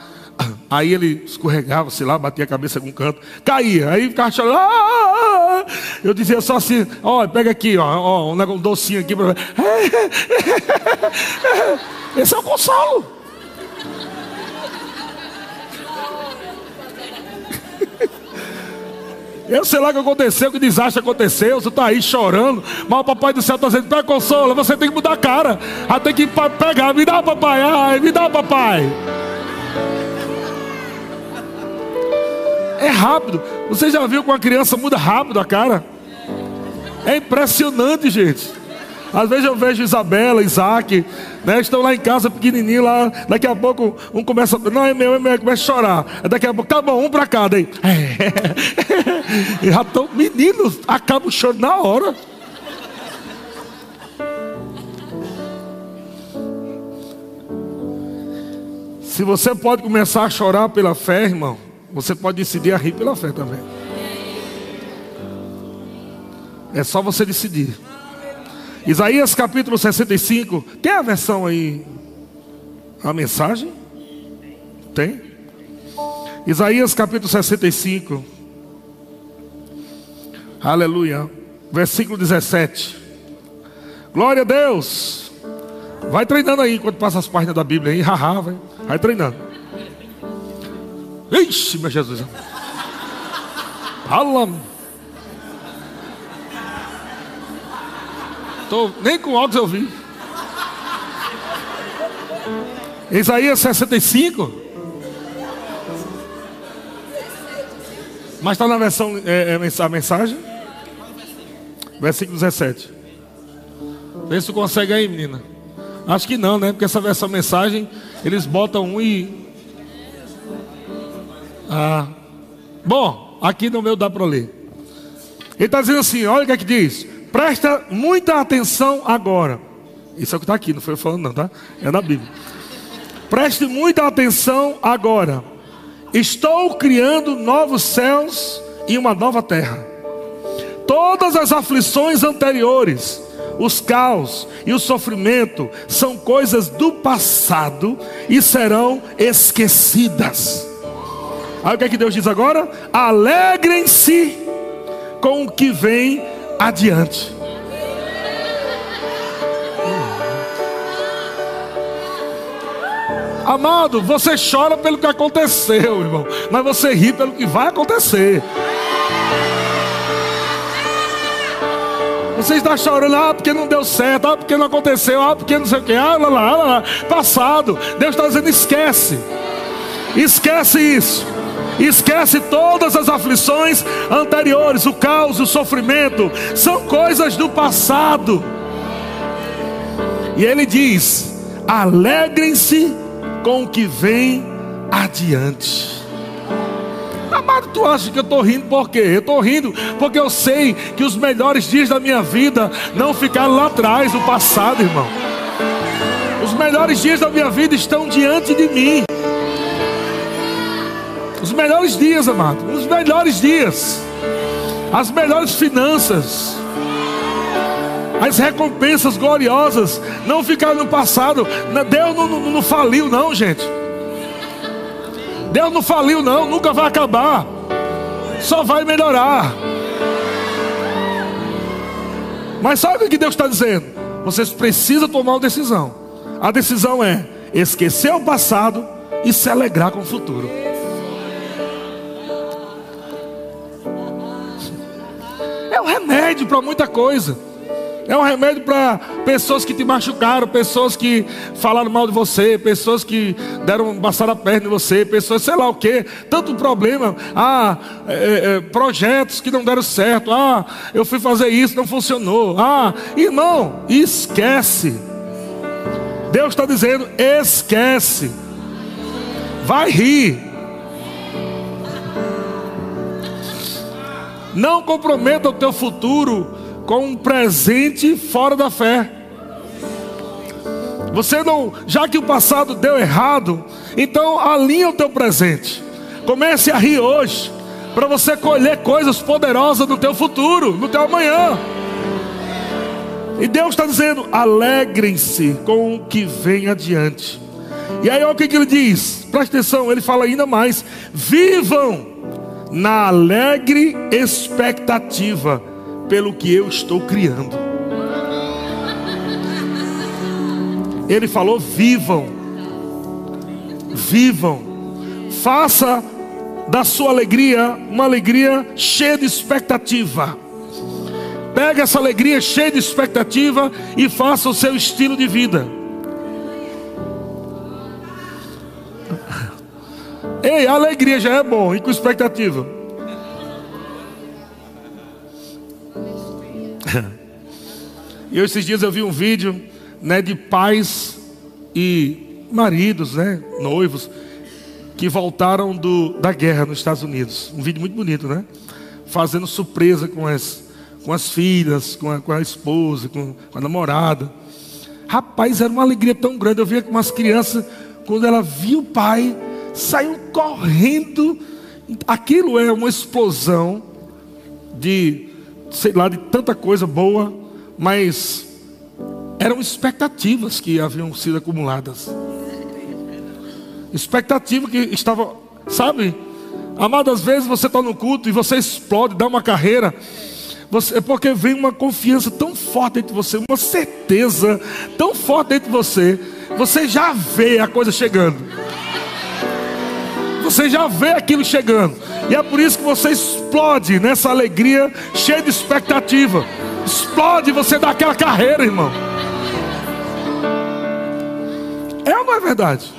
Aí ele escorregava, sei lá, batia a cabeça com um canto, caía, aí ficava chorando. Ah, ah, ah. Eu dizia só assim: ó, pega aqui, ó, ó um, docinho aqui para. Esse é o consolo. Eu sei lá o que aconteceu, que desastre aconteceu, você está aí chorando, mas o papai do céu está dizendo, para consola, você tem que mudar a cara. Aí tem que pegar, me dá papai, ai, me dá papai. É rápido. Você já viu que uma criança muda rápido a cara? É impressionante, gente. Às vezes eu vejo Isabela, Isaac, né, estão lá em casa pequenininho lá, daqui a pouco um começa, não é meu, é meu, começa a chorar. Daqui a pouco, tá bom, um para cada aí. já estão meninos, acabam chorando na hora. Se você pode começar a chorar pela fé, irmão, você pode decidir a rir pela fé também. É só você decidir. Isaías capítulo 65. Tem a versão aí? A mensagem? Tem? Isaías capítulo 65. Aleluia. Versículo 17. Glória a Deus. Vai treinando aí enquanto passa as páginas da Bíblia aí. Haha, vai. vai treinando. Ixi, meu Jesus. Fala. Tô, nem com óculos eu vi. Isaías 65. Mas está na versão é, é, a mensagem? Versículo 17. Vê se consegue aí, menina. Acho que não, né? Porque essa versão mensagem, eles botam um e. Ah. Bom, aqui no meu dá para ler. Ele está dizendo assim: olha o que é que diz. Presta muita atenção agora. Isso é o que está aqui, não foi eu falando, não, tá? É na Bíblia. Preste muita atenção agora. Estou criando novos céus e uma nova terra. Todas as aflições anteriores, os caos e o sofrimento são coisas do passado e serão esquecidas. Aí o que é que Deus diz agora? Alegrem-se com o que vem adiante. Amado, você chora pelo que aconteceu, irmão, mas você ri pelo que vai acontecer. Você está chorando, ah, porque não deu certo, ah, porque não aconteceu, ah, porque não sei o que, ah, lá, lá, lá, passado. Deus está dizendo: esquece, esquece isso. Esquece todas as aflições anteriores, o caos, o sofrimento, são coisas do passado. E ele diz: alegrem-se com o que vem adiante. Amado, tu acha que eu estou rindo por quê? Eu estou rindo porque eu sei que os melhores dias da minha vida não ficaram lá atrás, no passado, irmão. Os melhores dias da minha vida estão diante de mim. Os melhores dias, amado. Os melhores dias. As melhores finanças. As recompensas gloriosas não ficaram no passado. Deus não, não, não faliu, não, gente. Deus não faliu, não. Nunca vai acabar. Só vai melhorar. Mas sabe o que Deus está dizendo? Vocês precisam tomar uma decisão. A decisão é esquecer o passado e se alegrar com o futuro. Remédio para muita coisa. É um remédio para pessoas que te machucaram, pessoas que falaram mal de você, pessoas que deram passar a perna em você, pessoas, sei lá o que, tanto problema, ah, é, é, projetos que não deram certo, ah, eu fui fazer isso, não funcionou, ah, irmão, esquece. Deus está dizendo, esquece. Vai rir. Não comprometa o teu futuro com um presente fora da fé. Você não, já que o passado deu errado, então alinha o teu presente. Comece a rir hoje, para você colher coisas poderosas no teu futuro, no teu amanhã. E Deus está dizendo: alegrem-se com o que vem adiante. E aí olha o que, que ele diz, presta atenção, ele fala ainda mais: vivam na alegre expectativa pelo que eu estou criando. Ele falou: vivam, vivam, faça da sua alegria uma alegria cheia de expectativa. Pega essa alegria cheia de expectativa e faça o seu estilo de vida. Ei, a alegria já é bom, e com expectativa. E esses dias eu vi um vídeo né, de pais e maridos, né, noivos, que voltaram do, da guerra nos Estados Unidos. Um vídeo muito bonito, né? Fazendo surpresa com as, com as filhas, com a, com a esposa, com, com a namorada. Rapaz, era uma alegria tão grande. Eu via com umas crianças, quando ela viu o pai, saiu correndo. Aquilo é uma explosão de, sei lá, de tanta coisa boa, mas eram expectativas que haviam sido acumuladas. Expectativa que estava, sabe? Amadas vezes você está no culto e você explode, dá uma carreira. Você, é porque vem uma confiança tão forte dentro de você, uma certeza tão forte dentro de você. Você já vê a coisa chegando. Você já vê aquilo chegando. E é por isso que você explode nessa alegria, cheia de expectativa. Explode, você dá aquela carreira, irmão. É ou não é verdade?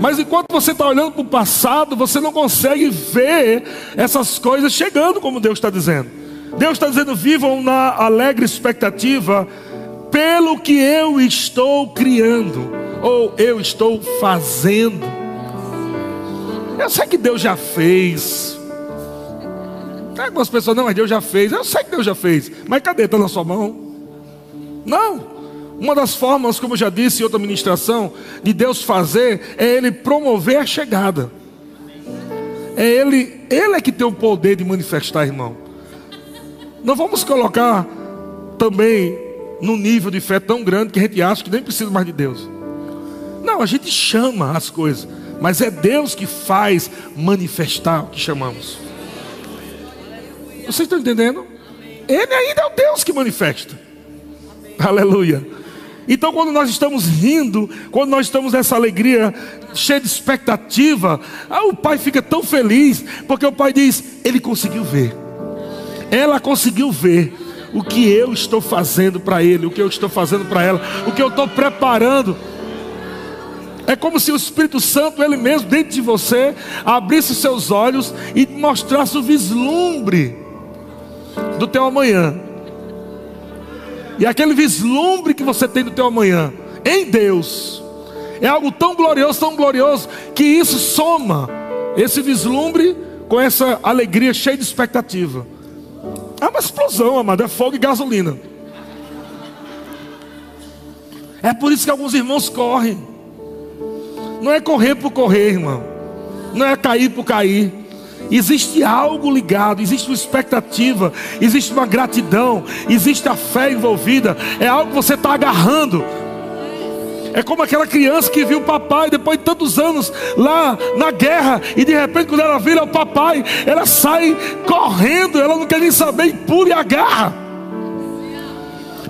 Mas enquanto você está olhando para o passado, você não consegue ver essas coisas chegando, como Deus está dizendo. Deus está dizendo: vivam na alegre expectativa pelo que eu estou criando, ou eu estou fazendo. Eu sei que Deus já fez. Algumas pessoas, não, mas Deus já fez. Eu sei que Deus já fez. Mas cadê? Está na sua mão? Não. Uma das formas, como eu já disse em outra ministração, de Deus fazer é Ele promover a chegada. É Ele, Ele é que tem o poder de manifestar, irmão. Não vamos colocar também num nível de fé tão grande que a gente acha que nem precisa mais de Deus. Não, a gente chama as coisas, mas é Deus que faz manifestar o que chamamos. Vocês estão entendendo? Ele ainda é o Deus que manifesta. Aleluia. Então, quando nós estamos rindo, quando nós estamos nessa alegria, cheia de expectativa, ah, o pai fica tão feliz, porque o pai diz: ele conseguiu ver, ela conseguiu ver o que eu estou fazendo para ele, o que eu estou fazendo para ela, o que eu estou preparando. É como se o Espírito Santo, Ele mesmo, dentro de você, abrisse os seus olhos e mostrasse o vislumbre do teu amanhã. E aquele vislumbre que você tem do teu amanhã em Deus é algo tão glorioso, tão glorioso que isso soma esse vislumbre com essa alegria cheia de expectativa. É uma explosão, amado, é fogo e gasolina. É por isso que alguns irmãos correm. Não é correr por correr, irmão. Não é cair por cair. Existe algo ligado, existe uma expectativa, existe uma gratidão, existe a fé envolvida, é algo que você está agarrando. É como aquela criança que viu o papai depois de tantos anos lá na guerra, e de repente, quando ela vira o papai, ela sai correndo, ela não quer nem saber, e pula e agarra,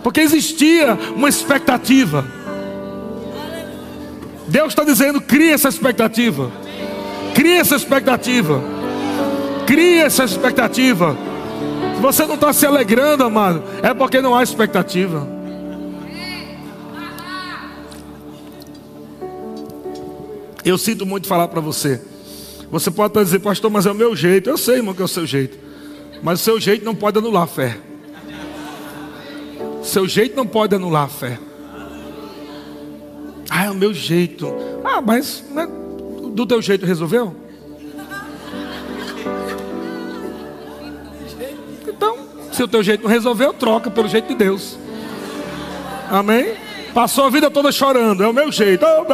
porque existia uma expectativa. Deus está dizendo: cria essa expectativa, cria essa expectativa. Cria essa expectativa. Se você não está se alegrando, amado, é porque não há expectativa. Eu sinto muito falar para você. Você pode estar dizendo, pastor, mas é o meu jeito. Eu sei, irmão, que é o seu jeito. Mas o seu jeito não pode anular a fé. Seu jeito não pode anular a fé. Ah, é o meu jeito. Ah, mas né, do teu jeito resolveu? Se o teu jeito não resolveu, troca pelo jeito de Deus. Amém? Passou a vida toda chorando, é o meu jeito. Oh.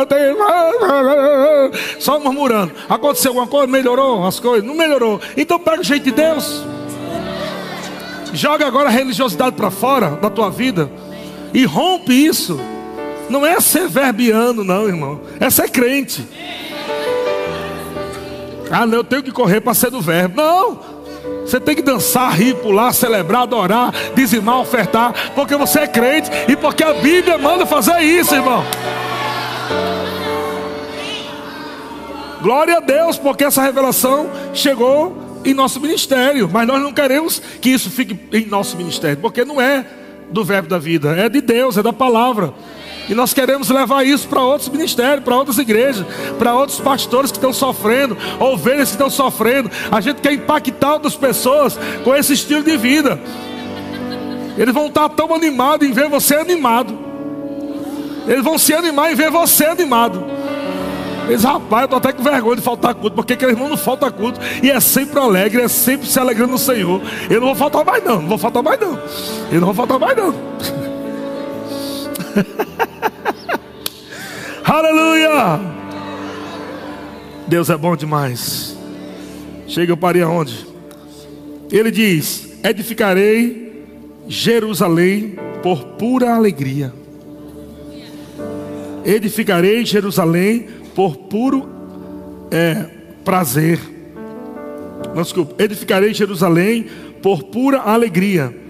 Só murmurando. Aconteceu alguma coisa? Melhorou as coisas? Não melhorou. Então pega o jeito de Deus. Joga agora a religiosidade para fora da tua vida e rompe isso. Não é ser verbiano, não, irmão. É ser crente. Ah, não, eu tenho que correr para ser do verbo. Não. Você tem que dançar, rir, pular, celebrar, adorar, dizimar, ofertar, porque você é crente e porque a Bíblia manda fazer isso, irmão. Glória a Deus, porque essa revelação chegou em nosso ministério, mas nós não queremos que isso fique em nosso ministério, porque não é do verbo da vida, é de Deus, é da palavra. E nós queremos levar isso para outros ministérios, para outras igrejas, para outros pastores que estão sofrendo, ovelhas que estão sofrendo. A gente quer impactar outras pessoas com esse estilo de vida. Eles vão estar tão animados em ver você animado. Eles vão se animar em ver você animado. Eles, rapaz, eu estou até com vergonha de faltar culto, porque aquele irmão não falta culto e é sempre alegre, é sempre se alegrando no Senhor. Eu não vou faltar mais, não, não vou faltar mais, não. Eu não vou faltar mais, não. Aleluia! Deus é bom demais. Chega, eu parei aonde? Ele diz: Edificarei Jerusalém por pura alegria. Edificarei Jerusalém por puro é, prazer. Não, desculpa. Edificarei Jerusalém por pura alegria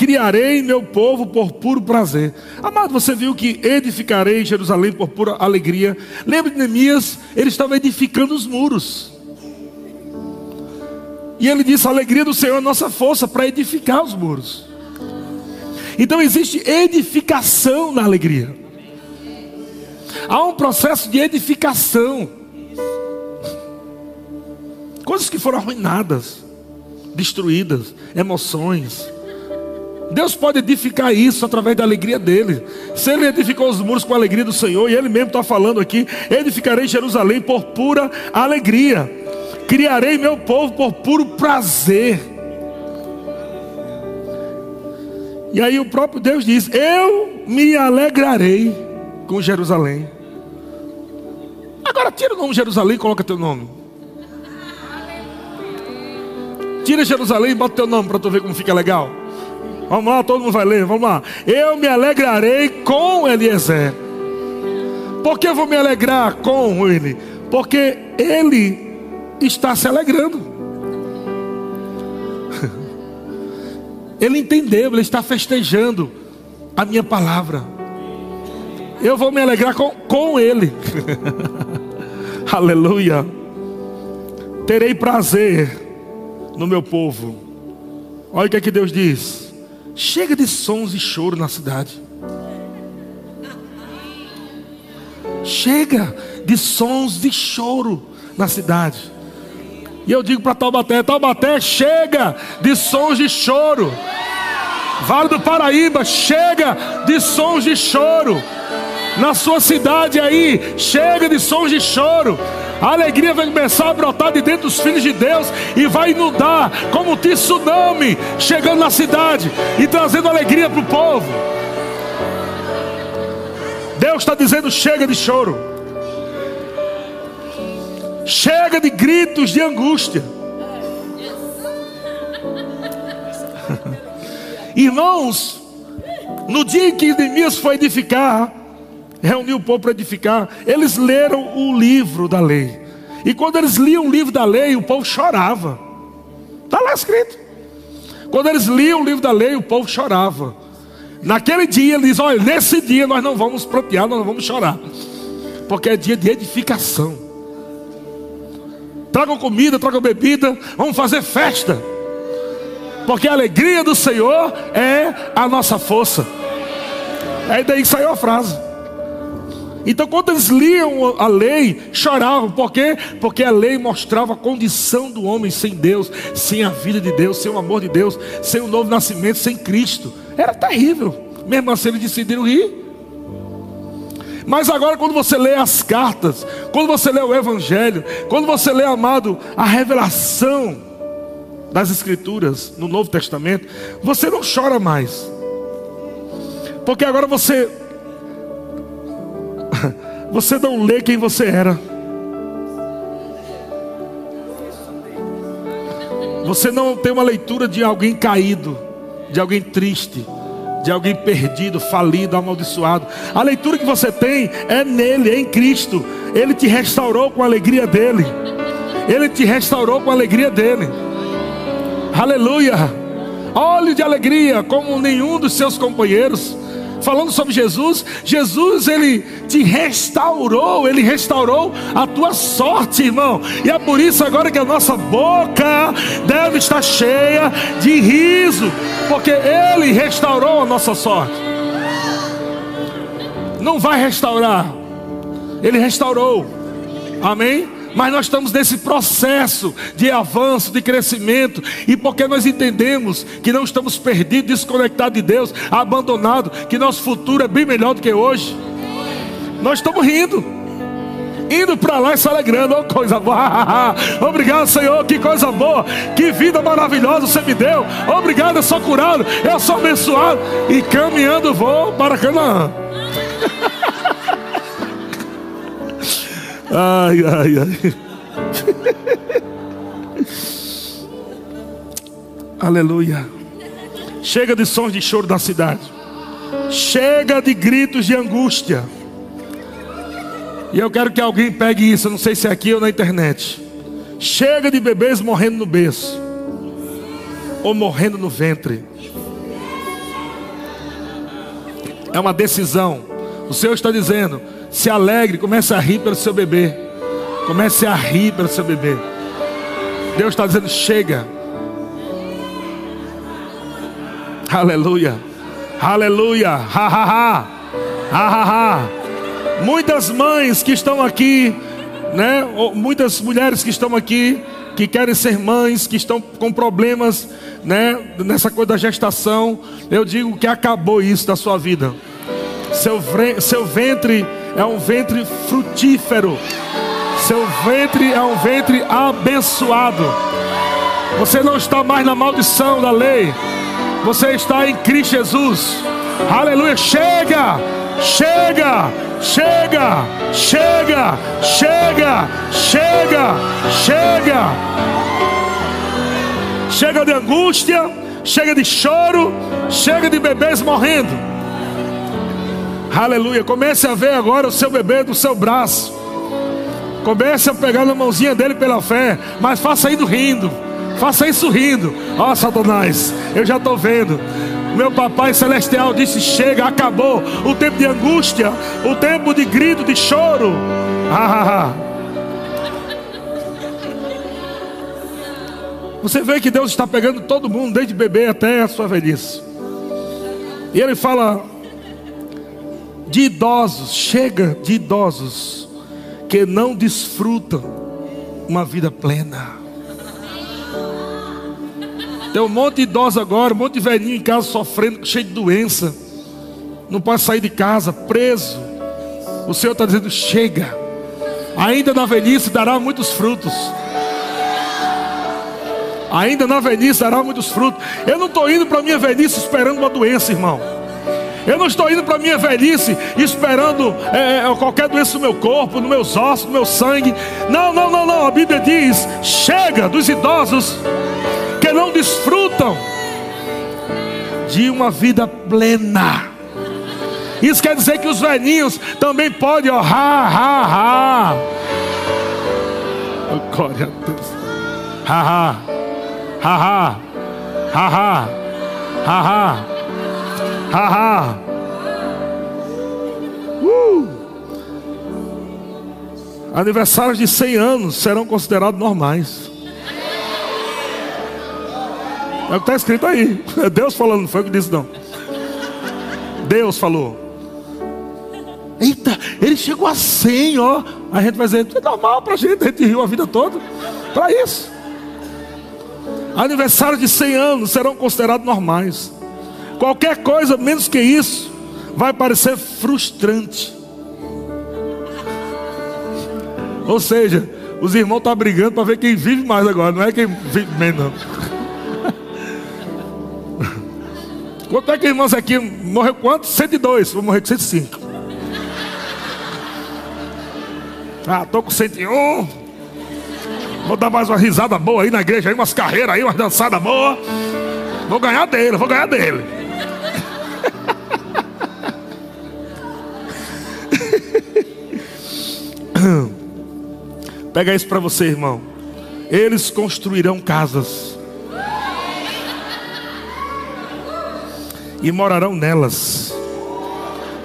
criarei meu povo por puro prazer. Amado, você viu que edificarei Jerusalém por pura alegria. Lembra de Neemias? Ele estava edificando os muros. E ele disse: a alegria do Senhor é nossa força para edificar os muros. Então existe edificação na alegria. Há um processo de edificação. Coisas que foram arruinadas, destruídas, emoções Deus pode edificar isso através da alegria dele. Se ele edificou os muros com a alegria do Senhor, e ele mesmo está falando aqui: edificarei Jerusalém por pura alegria, criarei meu povo por puro prazer. E aí o próprio Deus diz: Eu me alegrarei com Jerusalém. Agora tira o nome Jerusalém e coloca teu nome. Tira Jerusalém e bota teu nome para tu ver como fica legal. Vamos lá, todo mundo vai ler, vamos lá. Eu me alegrarei com Eliezer. Por que eu vou me alegrar com ele? Porque ele está se alegrando. Ele entendeu, ele está festejando a minha palavra. Eu vou me alegrar com, com ele. Aleluia. Terei prazer no meu povo. Olha o que é que Deus diz. Chega de sons e choro na cidade. Chega de sons de choro na cidade. E eu digo para Taubaté: Taubaté, chega de sons de choro. Vale do Paraíba, chega de sons de choro. Na sua cidade aí, chega de sons de choro. A alegria vai começar a brotar de dentro dos filhos de Deus e vai inundar como um tsunami chegando na cidade e trazendo alegria para o povo. Deus está dizendo: chega de choro, chega de gritos de angústia. Irmãos, no dia em que Neemias foi edificar, reuniu o povo para edificar. Eles leram o livro da lei. E quando eles liam o livro da lei, o povo chorava. Está lá escrito. Quando eles liam o livro da lei, o povo chorava. Naquele dia, eles dizem: olha, nesse dia nós não vamos prantear, nós não vamos chorar. Porque é dia de edificação. Tragam comida, tragam bebida, vamos fazer festa. Porque a alegria do Senhor é a nossa força. É daí que saiu a frase. Então, quando eles liam a lei, choravam. Por quê? Porque a lei mostrava a condição do homem sem Deus, sem a vida de Deus, sem o amor de Deus, sem o novo nascimento, sem Cristo. Era terrível. Mesmo assim, eles decidiram rir. Mas agora, quando você lê as cartas, quando você lê o Evangelho, quando você lê, amado, a revelação, das Escrituras, no Novo Testamento, você não chora mais. Porque agora você. Você não lê quem você era. Você não tem uma leitura de alguém caído, de alguém triste, de alguém perdido, falido, amaldiçoado. A leitura que você tem é nele, é em Cristo. Ele te restaurou com a alegria dele. Ele te restaurou com a alegria dele. Aleluia. Olhe de alegria como nenhum dos seus companheiros falando sobre Jesus, Jesus ele te restaurou, ele restaurou a tua sorte, irmão. E é por isso agora que a nossa boca deve estar cheia de riso, porque ele restaurou a nossa sorte. Não vai restaurar. Ele restaurou. Amém? Mas nós estamos nesse processo de avanço, de crescimento, e porque nós entendemos que não estamos perdidos, desconectados de Deus, abandonados, que nosso futuro é bem melhor do que hoje, nós estamos rindo, indo para lá e se alegrando, oh, coisa boa, obrigado Senhor, que coisa boa, que vida maravilhosa você me deu, obrigado, eu sou curado, eu sou abençoado, e caminhando vou para Canaã. Ai, ai, ai. Aleluia. Chega de sons de choro da cidade. Chega de gritos de angústia. E eu quero que alguém pegue isso, não sei se é aqui ou na internet. Chega de bebês morrendo no berço ou morrendo no ventre. É uma decisão. O Senhor está dizendo: se alegre, comece a rir pelo seu bebê. Comece a rir pelo seu bebê. Deus está dizendo: chega. Aleluia. Aleluia. Ha ha ha. Ha ha ha. Muitas mães que estão aqui, né? Muitas mulheres que estão aqui, que querem ser mães, que estão com problemas, né? Nessa coisa da gestação. Eu digo que acabou isso da sua vida. Seu, seu ventre é um ventre frutífero. Seu ventre é um ventre abençoado. Você não está mais na maldição da lei. Você está em Cristo Jesus. Aleluia. Chega! Chega! Chega! Chega! Chega! Chega! Chega! Chega de angústia, chega de choro, chega de bebês morrendo. Aleluia. Comece a ver agora o seu bebê do seu braço. Comece a pegar na mãozinha dele pela fé. Mas faça isso rindo. Faça isso rindo. Ó, oh, Satanás, eu já estou vendo. Meu papai celestial disse: Chega, acabou o tempo de angústia, o tempo de grito, de choro. Ah, Você vê que Deus está pegando todo mundo, desde bebê até a sua velhice. E Ele fala: de idosos, chega de idosos que não desfrutam uma vida plena. Tem um monte de idosos agora, um monte de velhinho em casa sofrendo, cheio de doença. Não pode sair de casa, preso. O Senhor está dizendo: chega. Ainda na velhice dará muitos frutos. Ainda na velhice dará muitos frutos. Eu não estou indo para a minha velhice esperando uma doença, irmão. Eu não estou indo para a minha velhice esperando é, é, qualquer doença no meu corpo, nos meus ossos, no meu sangue. Não, não, não, não. A Bíblia diz: chega dos idosos que não desfrutam de uma vida plena. Isso quer dizer que os velhinhos também podem, ó, ha, ha, ha. Oh, glória a Deus. Ha, ha, ha, ha, ha, ha, ha, ha. Haha. uh! Aniversários de 100 anos serão considerados normais. É o que está escrito aí. É Deus falando, não foi o que disse, não. Deus falou. Eita, ele chegou a 100, ó. A gente vai dizer, é normal para a gente, a gente riu a vida toda. Para isso. Aniversários de 100 anos serão considerados normais. Qualquer coisa menos que isso vai parecer frustrante. Ou seja, os irmãos estão brigando para ver quem vive mais agora, não é quem vive menos. Não. Quanto é que irmãos aqui morreu quanto? 102, vou morrer com 105. Ah, tô com 101. Vou dar mais uma risada boa aí na igreja, aí umas carreiras aí, umas dançadas boas. Vou ganhar dele, vou ganhar dele. Pega isso para você, irmão. Eles construirão casas e morarão nelas,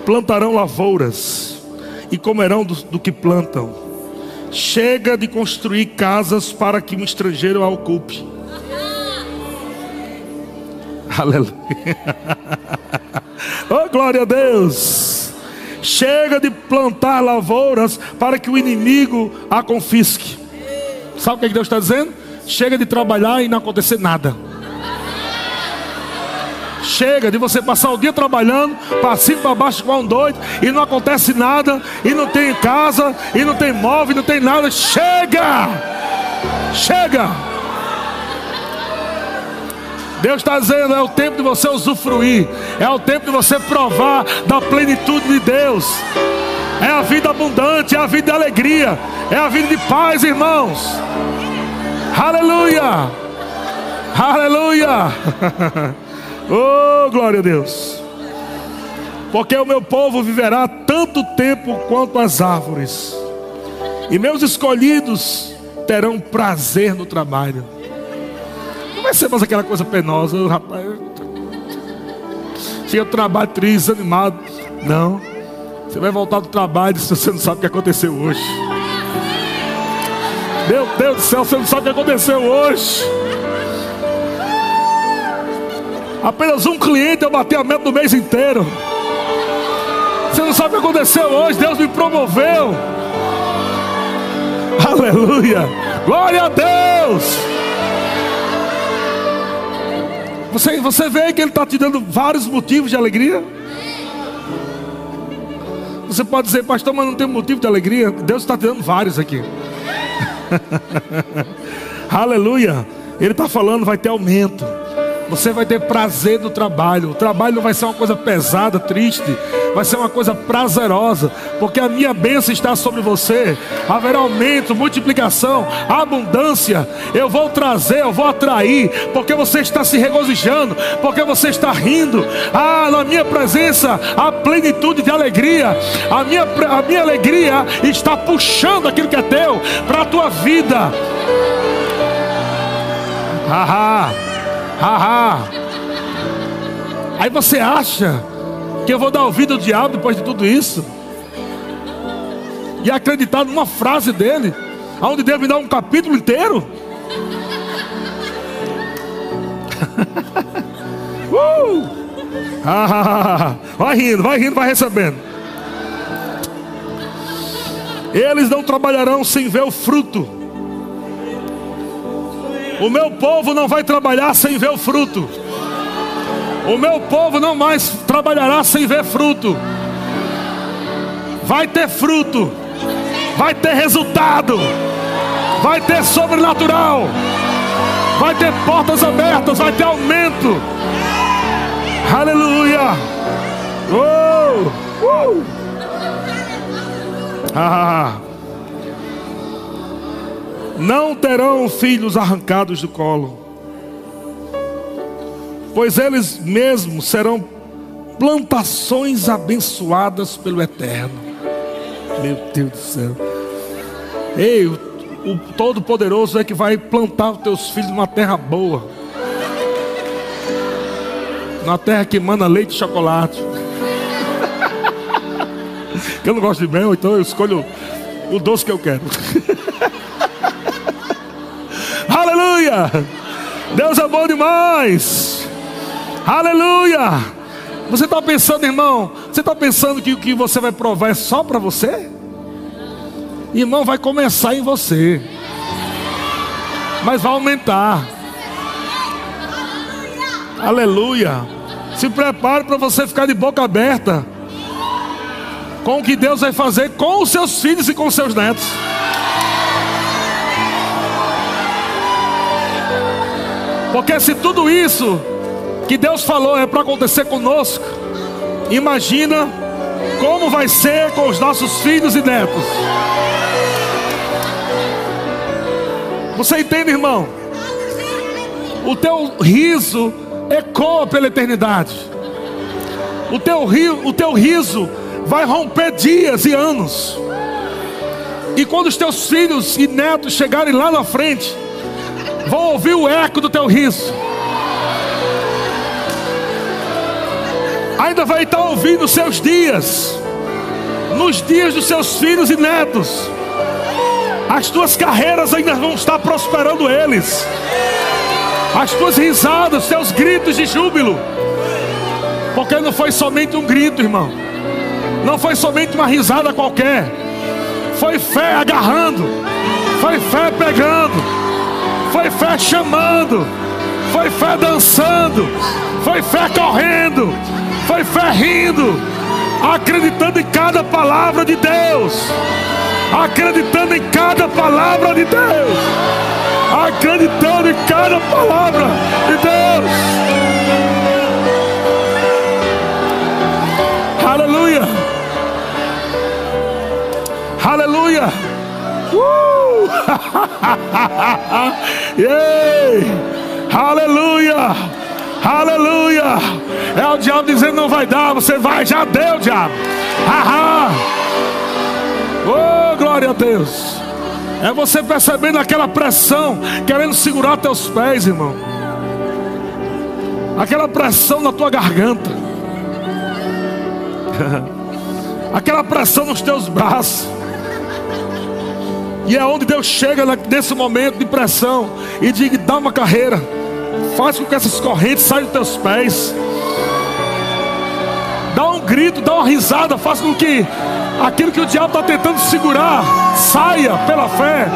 plantarão lavouras e comerão do, do que plantam. Chega de construir casas para que um estrangeiro a ocupe. Aleluia. Oh, glória a Deus. Chega de plantar lavouras para que o inimigo a confisque. Sabe o que Deus está dizendo? Chega de trabalhar e não acontecer nada. Chega de você passar o dia trabalhando, para cima para baixo com um doido, e não acontece nada, e não tem casa, e não tem móvel, não tem nada. Chega! Chega! Deus está dizendo: é o tempo de você usufruir, é o tempo de você provar da plenitude de Deus. É a vida abundante, é a vida de alegria, é a vida de paz, irmãos. Aleluia! Aleluia! Oh, glória a Deus. Porque o meu povo viverá tanto tempo quanto as árvores, e meus escolhidos terão prazer no trabalho. Vai ser mais aquela coisa penosa, rapaz. Chega trabalho triste, animado. Não. Você vai voltar do trabalho se você não sabe o que aconteceu hoje. Meu Deus do céu, você não sabe o que aconteceu hoje. Apenas um cliente eu bati a meta do mês inteiro. Você não sabe o que aconteceu hoje. Deus me promoveu. Aleluia. Glória a Deus. Você, você vê que Ele está te dando vários motivos de alegria. Você pode dizer, pastor, mas não tem motivo de alegria. Deus está te dando vários aqui. Aleluia. Ele está falando, vai ter aumento. Você vai ter prazer no trabalho. O trabalho não vai ser uma coisa pesada, triste. Vai ser uma coisa prazerosa. Porque a minha bênção está sobre você. Haverá aumento, multiplicação, abundância. Eu vou trazer, eu vou atrair. Porque você está se regozijando. Porque você está rindo. Ah, na minha presença, a plenitude de alegria. A minha, a minha alegria está puxando aquilo que é teu para a tua vida. Haha. Haha. Aí você acha que eu vou dar ouvido ao diabo depois de tudo isso? E acreditar numa frase dele, aonde Deus me dá um capítulo inteiro? uh! vai rindo, vai rindo, vai recebendo. Eles não trabalharão sem ver o fruto o meu povo não vai trabalhar sem ver o fruto. O meu povo não mais trabalhará sem ver fruto. Vai ter fruto. Vai ter resultado. Vai ter sobrenatural. Vai ter portas abertas. Vai ter aumento. Aleluia. Oh, uh. Ah não terão filhos arrancados do colo, pois eles mesmos serão plantações abençoadas pelo Eterno. Meu Deus do céu. Ei, o, o Todo-Poderoso é que vai plantar os teus filhos numa terra boa. Numa terra que manda leite e chocolate. eu não gosto de mel, então eu escolho o doce que eu quero. Aleluia! Deus é bom demais. Aleluia! Você está pensando, irmão? Você está pensando que o que você vai provar é só para você? Irmão, vai começar em você, mas vai aumentar. Aleluia! Se prepare para você ficar de boca aberta com o que Deus vai fazer com os seus filhos e com os seus netos. Porque se tudo isso que Deus falou é para acontecer conosco, imagina como vai ser com os nossos filhos e netos. Você entende, irmão? O teu riso ecoa pela eternidade. O teu, rio, o teu riso vai romper dias e anos. E quando os teus filhos e netos chegarem lá na frente, vão ouvir o eco do teu riso. Ainda vai estar ouvindo seus dias, nos dias dos seus filhos e netos. As tuas carreiras ainda vão estar prosperando eles. As tuas risadas, os teus gritos de júbilo. Porque não foi somente um grito, irmão. Não foi somente uma risada qualquer. Foi fé agarrando. Foi fé pegando. Foi fé chamando. Foi fé dançando. Foi fé correndo. Foi fé rindo. Acreditando em cada palavra de Deus acreditando em cada palavra de Deus, acreditando em cada palavra de Deus. Aleluia, aleluia. Uh! yeah! Aleluia, aleluia. É o diabo dizendo não vai dar, você vai, já deu, diabo. Haha. Oh, glória a Deus. É você percebendo aquela pressão, querendo segurar teus pés, irmão. Aquela pressão na tua garganta. Aquela pressão nos teus braços. E é onde Deus chega nesse momento de pressão e diz: dá uma carreira, faz com que essas correntes saiam dos teus pés. Dá um grito, dá uma risada, faz com que aquilo que o diabo está tentando segurar, saia pela fé.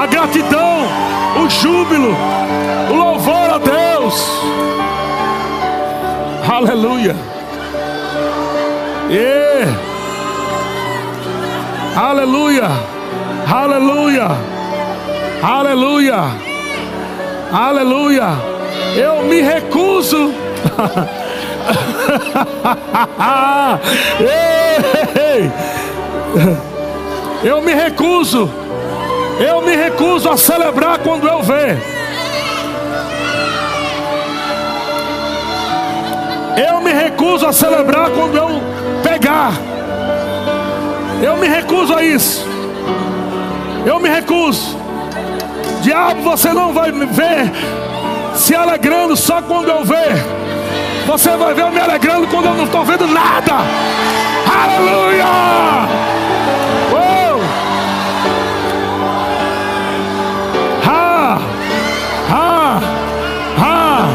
A gratidão, o júbilo, o louvor a Deus. Aleluia. E Aleluia. Aleluia. Aleluia. Aleluia. Eu me recuso. Eu me recuso. Eu me recuso a celebrar quando eu ver. Eu me recuso a celebrar quando eu pegar. Eu me recuso a isso. Eu me recuso. Diabo, você não vai me ver se alegrando só quando eu ver. Você vai ver eu me alegrando quando eu não estou vendo nada. Aleluia! Oh! Ha! Ha! Ha!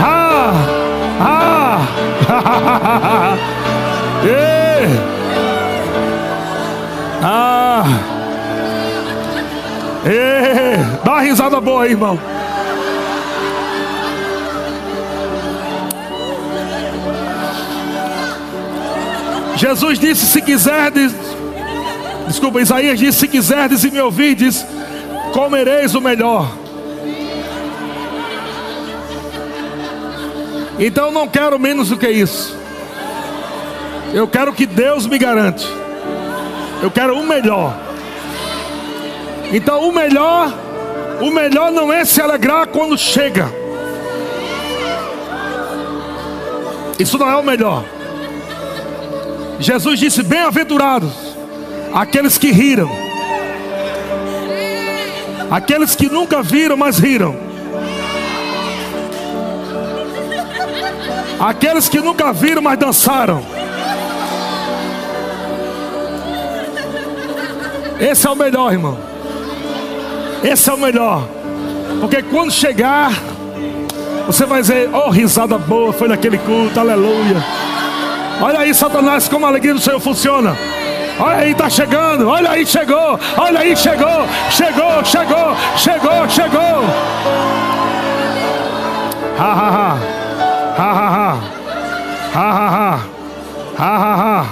Ha! Ha! e! Ah! E! Dá uma risada boa aí, irmão. Jesus disse: Se quiserdes, desculpa, Isaías disse: Se quiserdes e me ouvirdes, comereis o melhor. Então não quero menos do que isso. Eu quero que Deus me garante. Eu quero o melhor. Então o melhor, o melhor não é se alegrar quando chega. Isso não é o melhor. Jesus disse: Bem-aventurados aqueles que riram, aqueles que nunca viram, mas riram, aqueles que nunca viram, mas dançaram. Esse é o melhor, irmão. Esse é o melhor. Porque quando chegar, você vai dizer: Oh, risada boa, foi naquele culto, aleluia. Olha aí, Satanás, como a alegria do Senhor funciona. Olha aí, está chegando. Olha aí, chegou. Olha aí, chegou. Chegou, chegou, chegou, chegou. Ha ha ha. Ha ha ha. Ha ha ha. Ha ha ha.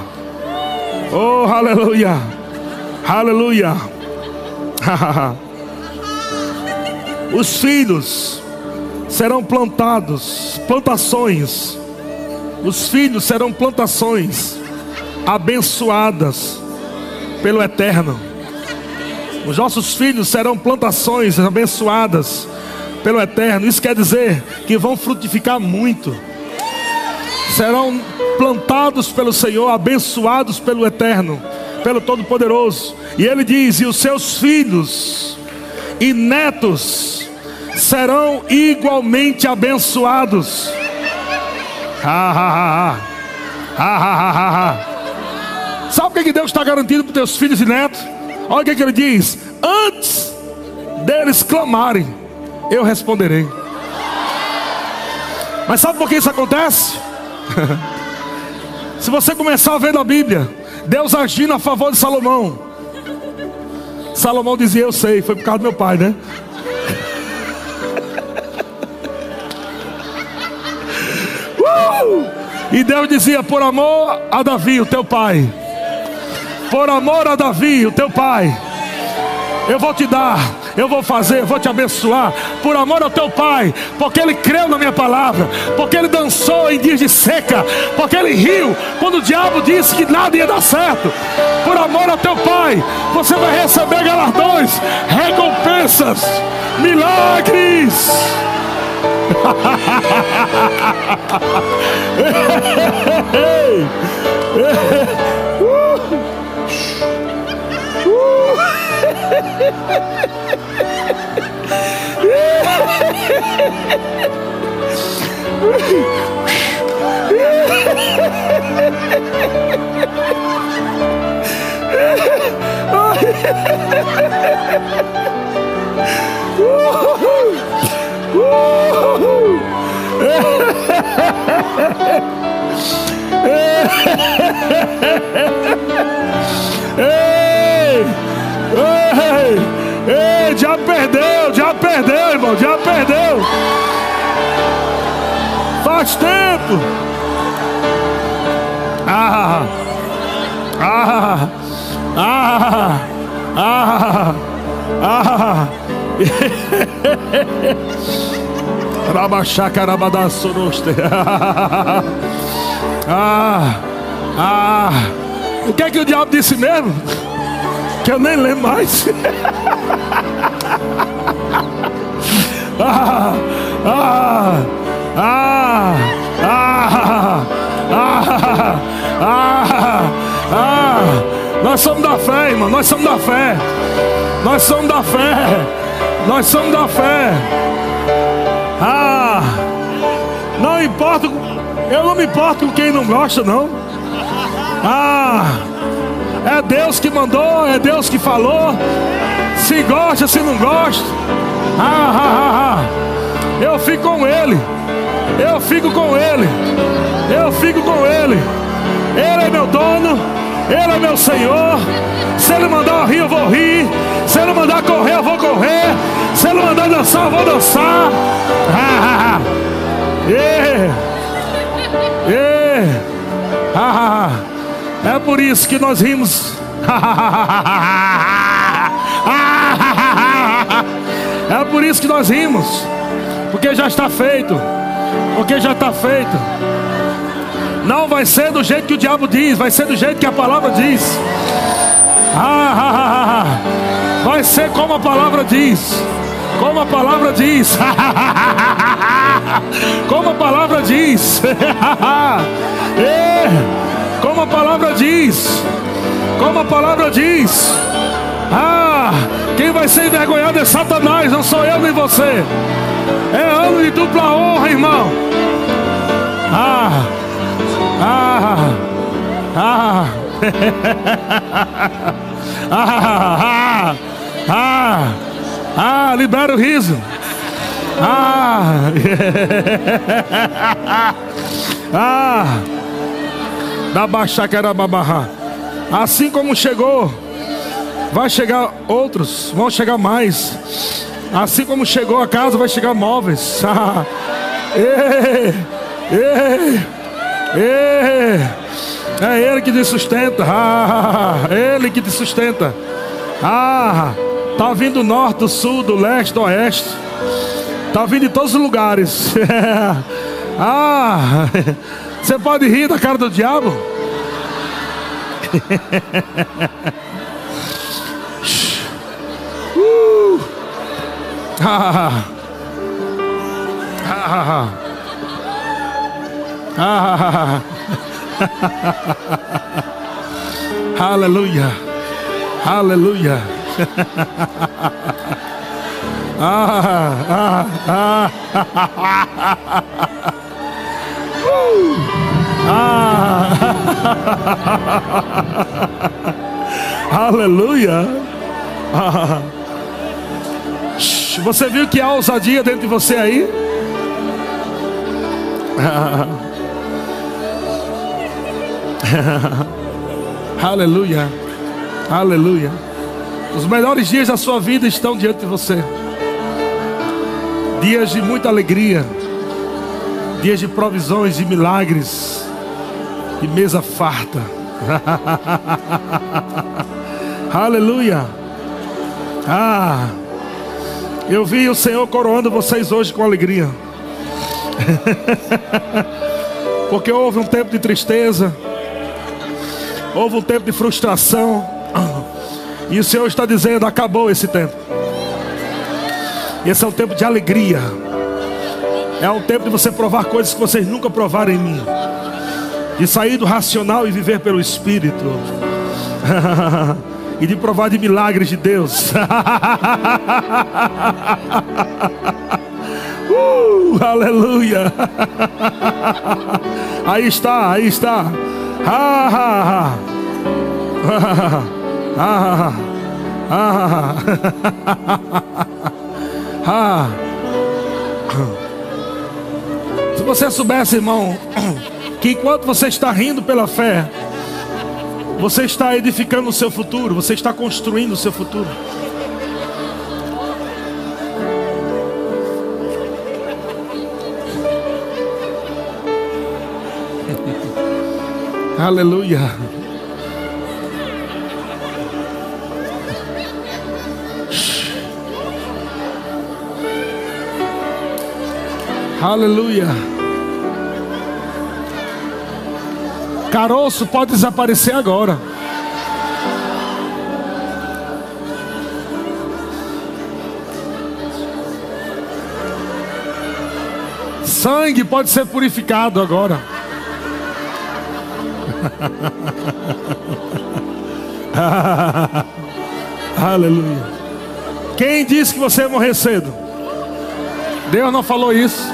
Oh, aleluia. Aleluia. Ha ha ha. Os filhos serão plantados, plantações. Os filhos serão plantações abençoadas pelo Eterno. Os nossos filhos serão plantações abençoadas pelo Eterno. Isso quer dizer que vão frutificar muito. Serão plantados pelo Senhor, abençoados pelo Eterno, pelo Todo-Poderoso. E ele diz: E os seus filhos e netos serão igualmente abençoados. Ha, ha, ha, Sabe o que Deus está garantindo para os teus filhos e netos? Olha o que, que ele diz: Antes deles clamarem, eu responderei. Mas sabe por que isso acontece? Se você começar a ver na Bíblia, Deus agindo a favor de Salomão. Salomão dizia: Eu sei, foi por causa do meu pai, né? uh! E Deus dizia: Por amor a Davi, o teu pai. Por amor a Davi, o teu pai. Eu vou te dar eu vou fazer, vou te abençoar, por amor ao teu pai, porque ele creu na minha palavra, porque ele dançou em dias de seca, porque ele riu quando o diabo disse que nada ia dar certo, por amor ao teu pai, você vai receber galardões, recompensas, milagres. Faz tempo. Ah, ah, ah, ah, ah. Rabachacarabadassoroste. Ah, ah. O que é que o diabo disse mesmo? que eu nem lembro mais. ah, ah, ah, ah, ah, ah, ah. Nós somos da fé, irmão. Nós somos da fé. Nós somos da fé. Nós somos da fé. Ah, não importa. Eu não me importo com quem não gosta, não. Ah. É Deus que mandou, é Deus que falou. Se gosta, se não gosta. Ah, ah, ah, ah. Eu fico com Ele. Eu fico com Ele. Eu fico com Ele. Ele é meu dono. Ele é meu Senhor. Se Ele mandar rir, eu vou rir. Se Ele mandar correr, eu vou correr. Se Ele mandar dançar, eu vou dançar. Ah, ah, ah. Yeah. Yeah. Ah, ah, ah. É por isso que nós rimos. É por isso que nós rimos. Porque já está feito. Porque já está feito. Não vai ser do jeito que o diabo diz, vai ser do jeito que a palavra diz. Vai ser como a palavra diz. Como a palavra diz. Como a palavra diz. é. Como a palavra diz. Como a palavra diz. Ah, quem vai ser envergonhado é Satanás, não sou eu nem você. É ano de dupla honra, irmão. Ah, ah, ah, ah, ah, ah, ah, libera o riso. Ah, ah. Da Baixaquerababarra. Assim como chegou, vai chegar outros, vão chegar mais. Assim como chegou a casa, vai chegar móveis. ei, ei, ei. É Ele que te sustenta. Ah, ele que te sustenta. Ah, tá vindo do norte, do sul, do leste, do oeste. Tá vindo de todos os lugares. ah, você pode rir da cara do diabo? ah. Ah. Ah. Aleluia. Aleluia. ah, ah, ah. uh. ah. Aleluia. Ah. Você viu que há ousadia dentro de você aí? Aleluia. Aleluia. Os melhores dias da sua vida estão diante de você. Dias de muita alegria. Dias de provisões e milagres. E mesa farta. Aleluia. Ah. Eu vi o Senhor coroando vocês hoje com alegria. Porque houve um tempo de tristeza, houve um tempo de frustração, e o Senhor está dizendo: acabou esse tempo. Esse é um tempo de alegria, é um tempo de você provar coisas que vocês nunca provaram em mim, de sair do racional e viver pelo Espírito. e de provar de milagres de Deus. Uh, aleluia. Aí está, aí está. Se você soubesse, irmão, que enquanto você está rindo pela fé, você está edificando o seu futuro, você está construindo o seu futuro. Aleluia. Aleluia. Caroço pode desaparecer agora. Sangue pode ser purificado agora. Aleluia. Quem disse que você ia morrer cedo? Deus não falou isso.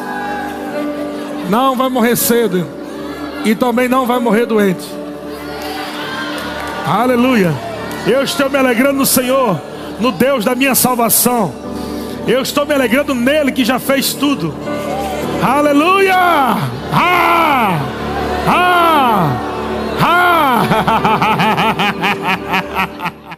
Não vai morrer cedo. E também não vai morrer doente. Aleluia. Eu estou me alegrando no Senhor, no Deus da minha salvação. Eu estou me alegrando nele que já fez tudo. Aleluia! Ah! Ah! Ah!